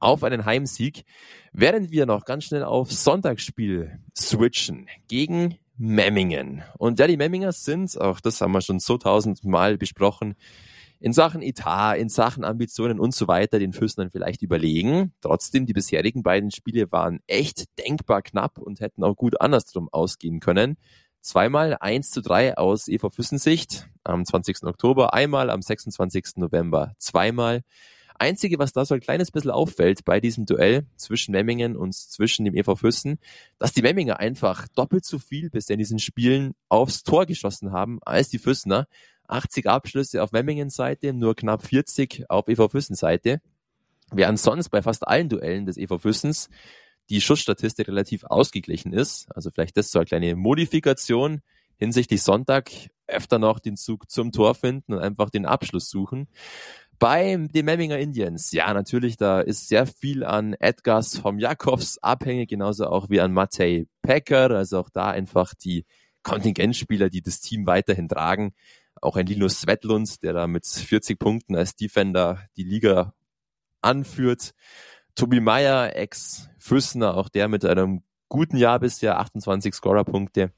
auf einen Heimsieg. Während wir noch ganz schnell auf Sonntagsspiel switchen gegen Memmingen. Und ja, die Memminger sind, auch das haben wir schon so tausendmal besprochen, in Sachen Etat, in Sachen Ambitionen und so weiter den Füssen vielleicht überlegen. Trotzdem, die bisherigen beiden Spiele waren echt denkbar knapp und hätten auch gut andersrum ausgehen können. Zweimal 1 zu 3 aus EV Füssen-Sicht am 20. Oktober, einmal am 26. November, zweimal. Einzige, was da so ein kleines bisschen auffällt bei diesem Duell zwischen Memmingen und zwischen dem EV Füssen, dass die Memminger einfach doppelt so viel bisher in diesen Spielen aufs Tor geschossen haben als die Füssener. 80 Abschlüsse auf Memmingens Seite, nur knapp 40 auf EV Füssen Seite. Während sonst bei fast allen Duellen des EV Füssens die Schussstatistik relativ ausgeglichen ist. Also vielleicht das so eine kleine Modifikation hinsichtlich Sonntag öfter noch den Zug zum Tor finden und einfach den Abschluss suchen. Bei den Memminger Indians, ja, natürlich, da ist sehr viel an Edgars vom Jakobs abhängig, genauso auch wie an Matej Pecker, also auch da einfach die Kontingentspieler, die das Team weiterhin tragen. Auch ein Linus Svetlund, der da mit 40 Punkten als Defender die Liga anführt. Tobi Meyer, Ex-Füssner, auch der mit einem guten Jahr bisher, 28 Scorerpunkte.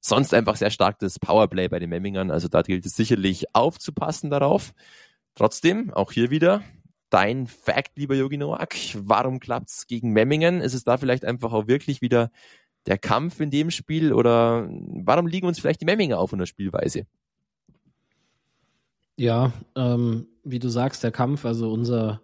Sonst einfach sehr stark das Powerplay bei den Memmingern, also da gilt es sicherlich aufzupassen darauf. Trotzdem, auch hier wieder, dein Fact, lieber Yogi Noak. Warum klappt's gegen Memmingen? Ist es da vielleicht einfach auch wirklich wieder der Kampf in dem Spiel oder warum liegen uns vielleicht die Memminger auf in der Spielweise? Ja, ähm, wie du sagst, der Kampf, also unser,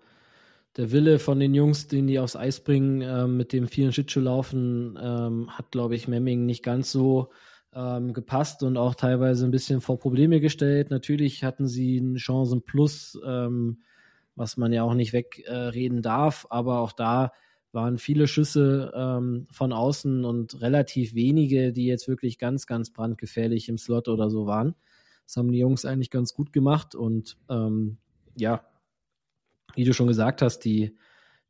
der Wille von den Jungs, den die aufs Eis bringen, ähm, mit dem vielen Schlittschuhlaufen, ähm, hat, glaube ich, Memming nicht ganz so ähm, gepasst und auch teilweise ein bisschen vor Probleme gestellt. Natürlich hatten sie einen Chancen plus, ähm, was man ja auch nicht wegreden äh, darf, aber auch da waren viele Schüsse ähm, von außen und relativ wenige, die jetzt wirklich ganz, ganz brandgefährlich im Slot oder so waren. Das haben die Jungs eigentlich ganz gut gemacht und ähm, ja, wie du schon gesagt hast, die,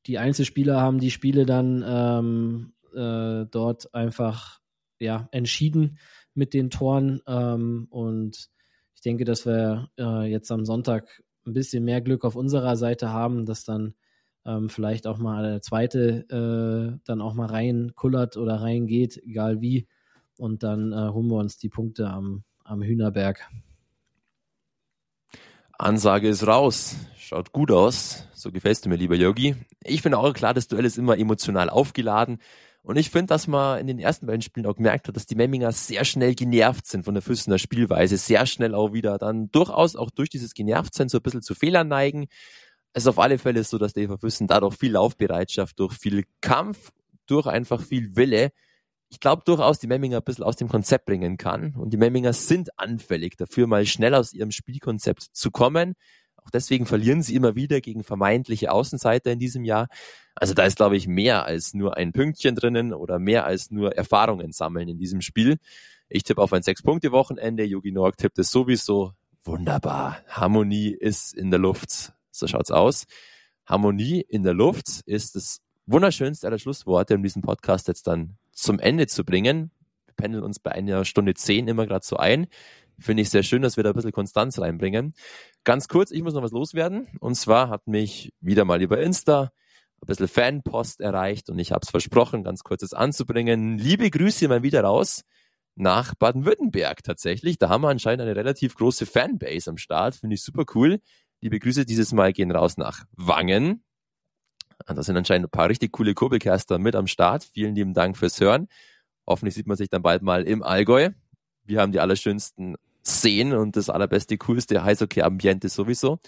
die Einzelspieler haben die Spiele dann ähm, äh, dort einfach ja, entschieden mit den Toren ähm, und ich denke, dass wir äh, jetzt am Sonntag ein bisschen mehr Glück auf unserer Seite haben, dass dann ähm, vielleicht auch mal der zweite äh, dann auch mal reinkullert oder reingeht, egal wie. Und dann äh, holen wir uns die Punkte am, am Hühnerberg. Ansage ist raus. Schaut gut aus. So gefällst du mir, lieber Yogi. Ich finde auch klar, das Duell ist immer emotional aufgeladen. Und ich finde, dass man in den ersten beiden Spielen auch gemerkt hat, dass die Memminger sehr schnell genervt sind von der Füssener Spielweise, sehr schnell auch wieder dann durchaus auch durch dieses Genervtsein so ein bisschen zu Fehlern neigen. Es ist auf alle Fälle so, dass EV Füssen dadurch viel Laufbereitschaft, durch viel Kampf, durch einfach viel Wille ich glaube durchaus, die Memminger ein bisschen aus dem Konzept bringen kann. Und die Memminger sind anfällig dafür, mal schnell aus ihrem Spielkonzept zu kommen. Auch deswegen verlieren sie immer wieder gegen vermeintliche Außenseiter in diesem Jahr. Also da ist, glaube ich, mehr als nur ein Pünktchen drinnen oder mehr als nur Erfahrungen sammeln in diesem Spiel. Ich tippe auf ein Sechs-Punkte-Wochenende. Yogi Noak tippt es sowieso Wunderbar. Harmonie ist in der Luft. So schaut's aus. Harmonie in der Luft ist das wunderschönste aller Schlussworte, um diesen Podcast jetzt dann zum Ende zu bringen. Wir pendeln uns bei einer Stunde zehn immer gerade so ein. Finde ich sehr schön, dass wir da ein bisschen Konstanz reinbringen. Ganz kurz, ich muss noch was loswerden. Und zwar hat mich wieder mal über Insta ein bisschen Fanpost erreicht und ich habe es versprochen, ganz kurz es anzubringen. Liebe Grüße mal wieder raus nach Baden-Württemberg tatsächlich. Da haben wir anscheinend eine relativ große Fanbase am Start. Finde ich super cool. Liebe Grüße dieses Mal gehen raus nach Wangen. Und da sind anscheinend ein paar richtig coole Kurbelcaster mit am Start. Vielen lieben Dank fürs Hören. Hoffentlich sieht man sich dann bald mal im Allgäu. Wir haben die allerschönsten Szenen und das allerbeste, coolste Eishockey-Ambiente sowieso.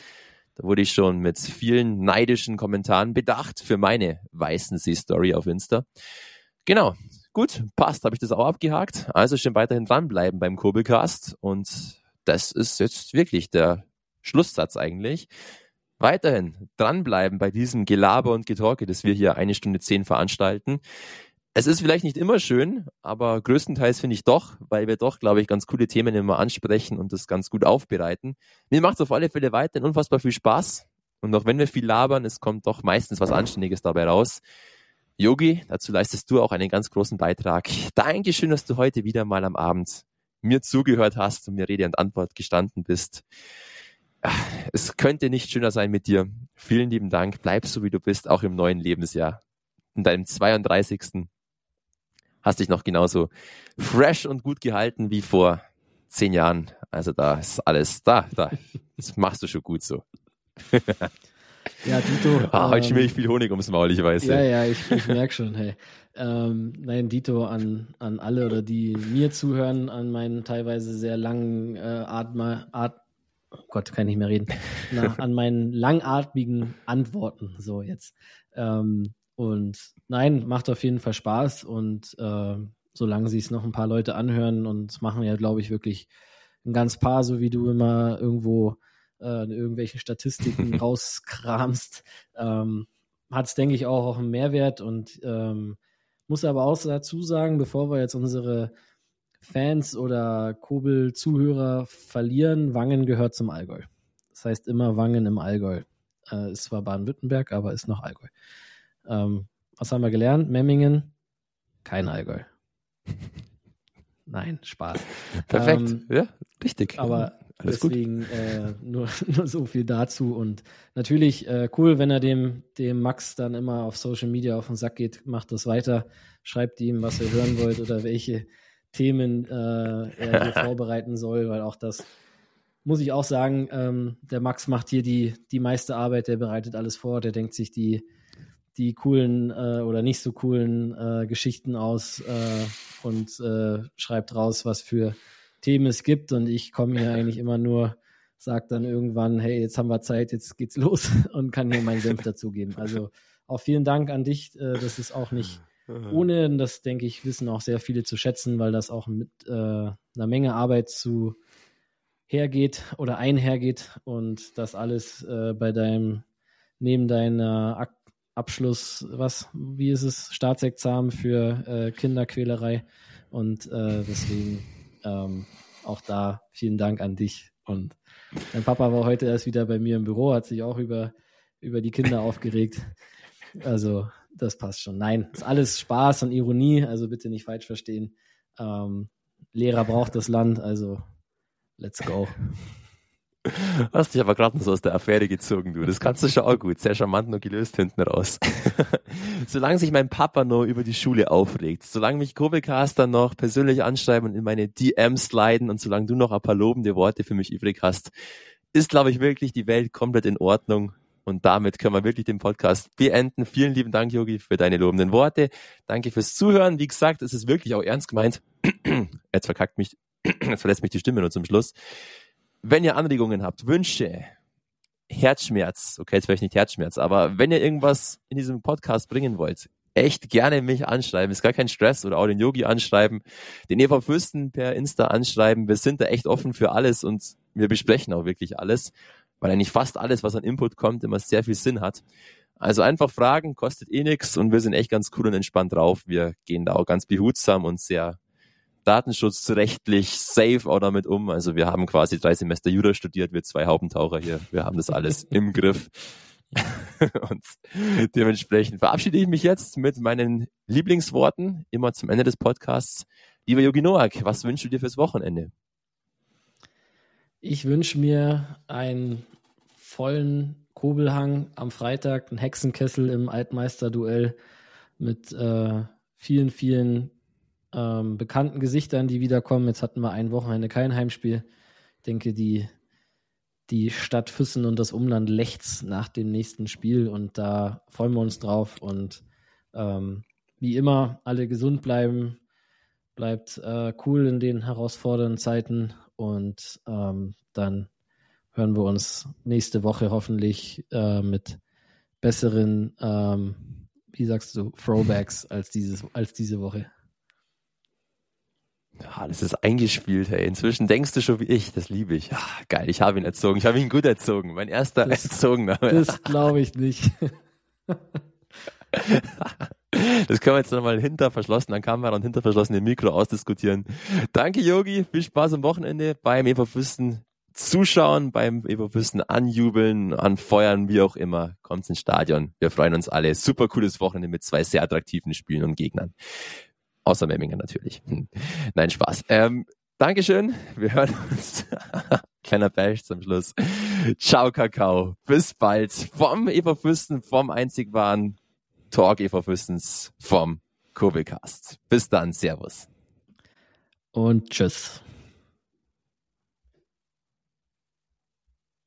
Da wurde ich schon mit vielen neidischen Kommentaren bedacht für meine Weißensee-Story auf Insta. Genau, gut, passt, habe ich das auch abgehakt. Also schön weiterhin dranbleiben beim Kurbelcast und das ist jetzt wirklich der Schlusssatz eigentlich. Weiterhin dranbleiben bei diesem Gelaber und Getorke, das wir hier eine Stunde zehn veranstalten. Es ist vielleicht nicht immer schön, aber größtenteils finde ich doch, weil wir doch, glaube ich, ganz coole Themen immer ansprechen und das ganz gut aufbereiten. Mir macht es auf alle Fälle weiterhin unfassbar viel Spaß. Und auch wenn wir viel labern, es kommt doch meistens was Anständiges dabei raus. Yogi, dazu leistest du auch einen ganz großen Beitrag. Dankeschön, dass du heute wieder mal am Abend mir zugehört hast und mir Rede und Antwort gestanden bist. Es könnte nicht schöner sein mit dir. Vielen lieben Dank. Bleib so, wie du bist, auch im neuen Lebensjahr. In deinem 32. hast dich noch genauso fresh und gut gehalten wie vor zehn Jahren. Also da ist alles da, da. Das machst du schon gut so. <laughs> Ja, Dito. Ah, heute ähm, schmier ich viel Honig ums Maul, ich weiß. Ja, ja, ich, ich merke schon, hey. Ähm, nein, Dito an, an alle oder die mir zuhören, an meinen teilweise sehr langen äh, Atma, At, oh Gott, kann ich nicht mehr reden, <laughs> Na, an meinen langatmigen Antworten, so jetzt. Ähm, und nein, macht auf jeden Fall Spaß und äh, solange sich es noch ein paar Leute anhören und machen ja, glaube ich, wirklich ein ganz paar, so wie du immer irgendwo äh, irgendwelchen Statistiken <laughs> rauskramst, ähm, hat es, denke ich, auch, auch einen Mehrwert und ähm, muss aber auch dazu sagen, bevor wir jetzt unsere Fans oder Kobel-Zuhörer verlieren, Wangen gehört zum Allgäu. Das heißt immer Wangen im Allgäu. Äh, ist zwar Baden-Württemberg, aber ist noch Allgäu. Ähm, was haben wir gelernt? Memmingen, kein Allgäu. <laughs> Nein, Spaß. Perfekt, ähm, ja, richtig. Aber alles Deswegen äh, nur, <laughs> nur so viel dazu. Und natürlich äh, cool, wenn er dem, dem Max dann immer auf Social Media auf den Sack geht, macht das weiter, schreibt ihm, was ihr hören wollt oder welche Themen äh, er hier <laughs> vorbereiten soll, weil auch das muss ich auch sagen, ähm, der Max macht hier die, die meiste Arbeit, der bereitet alles vor, der denkt sich die, die coolen äh, oder nicht so coolen äh, Geschichten aus äh, und äh, schreibt raus, was für Themen es gibt und ich komme hier eigentlich immer nur, sage dann irgendwann, hey, jetzt haben wir Zeit, jetzt geht's los <laughs> und kann hier meinen Senf dazugeben. Also auch vielen Dank an dich. Äh, das ist auch nicht ohne, das denke ich, wissen auch sehr viele zu schätzen, weil das auch mit äh, einer Menge Arbeit zu hergeht oder einhergeht und das alles äh, bei deinem, neben deiner Ak Abschluss, was, wie ist es, Staatsexamen für äh, Kinderquälerei und äh, deswegen ähm, auch da vielen Dank an dich. Und mein Papa war heute erst wieder bei mir im Büro, hat sich auch über, über die Kinder aufgeregt. Also, das passt schon. Nein, ist alles Spaß und Ironie, also bitte nicht falsch verstehen. Ähm, Lehrer braucht das Land, also let's go. <laughs> Hast dich aber gerade so aus der Affäre gezogen, du. Das kannst du schon auch gut. Sehr charmant noch gelöst hinten raus. <laughs> solange sich mein Papa noch über die Schule aufregt, solange mich Kurbelcaster noch persönlich anschreiben und in meine DMs sliden und solange du noch ein paar lobende Worte für mich übrig hast, ist, glaube ich, wirklich die Welt komplett in Ordnung. Und damit können wir wirklich den Podcast beenden. Vielen lieben Dank, Yogi, für deine lobenden Worte. Danke fürs Zuhören. Wie gesagt, es ist wirklich auch ernst gemeint. <clears throat> Jetzt verkackt mich, <clears throat> jetzt verlässt mich die Stimme nur zum Schluss. Wenn ihr Anregungen habt, Wünsche, Herzschmerz, okay, jetzt vielleicht nicht Herzschmerz, aber wenn ihr irgendwas in diesem Podcast bringen wollt, echt gerne mich anschreiben. Ist gar kein Stress oder auch den Yogi anschreiben, den Eva Fürsten per Insta anschreiben. Wir sind da echt offen für alles und wir besprechen auch wirklich alles, weil eigentlich fast alles, was an Input kommt, immer sehr viel Sinn hat. Also einfach fragen, kostet eh nichts und wir sind echt ganz cool und entspannt drauf. Wir gehen da auch ganz behutsam und sehr datenschutzrechtlich safe auch damit um. Also wir haben quasi drei Semester Jura studiert, wir zwei Haupentaucher hier. Wir haben das alles <laughs> im Griff. und dementsprechend verabschiede ich mich jetzt mit meinen Lieblingsworten, immer zum Ende des Podcasts. Lieber Yogi Noak, was wünschst du dir fürs Wochenende? Ich wünsche mir einen vollen Kobelhang am Freitag, einen Hexenkessel im Altmeister-Duell mit äh, vielen, vielen ähm, bekannten Gesichtern, die wiederkommen. Jetzt hatten wir ein Wochenende kein Heimspiel. Ich denke, die die Stadt Füssen und das Umland lechzt nach dem nächsten Spiel und da freuen wir uns drauf und ähm, wie immer alle gesund bleiben, bleibt äh, cool in den herausfordernden Zeiten und ähm, dann hören wir uns nächste Woche hoffentlich äh, mit besseren, ähm, wie sagst du, Throwbacks <laughs> als, dieses, als diese Woche. Ja, das ist eingespielt, hey. Inzwischen denkst du schon wie ich, das liebe ich. Ja, geil, ich habe ihn erzogen. Ich habe ihn gut erzogen. Mein erster das, <laughs> Erzogener. Das glaube ich nicht. <laughs> Das können wir jetzt nochmal hinter verschlossenen Kamera und hinter verschlossenen Mikro ausdiskutieren. Danke, Yogi. Viel Spaß am Wochenende beim Eberfüssen zuschauen, beim Eberfüssen anjubeln, anfeuern, wie auch immer. Kommt ins Stadion. Wir freuen uns alle. Super cooles Wochenende mit zwei sehr attraktiven Spielen und Gegnern. Außer Memmingen natürlich. Hm. Nein, Spaß. Ähm, Dankeschön. Wir hören uns. <laughs> Kleiner Bash zum Schluss. Ciao, Kakao. Bis bald. Vom Eva Fürsten, vom einzig wahren Talk Eva Fürstens, vom Kurbelcast. Bis dann. Servus. Und tschüss.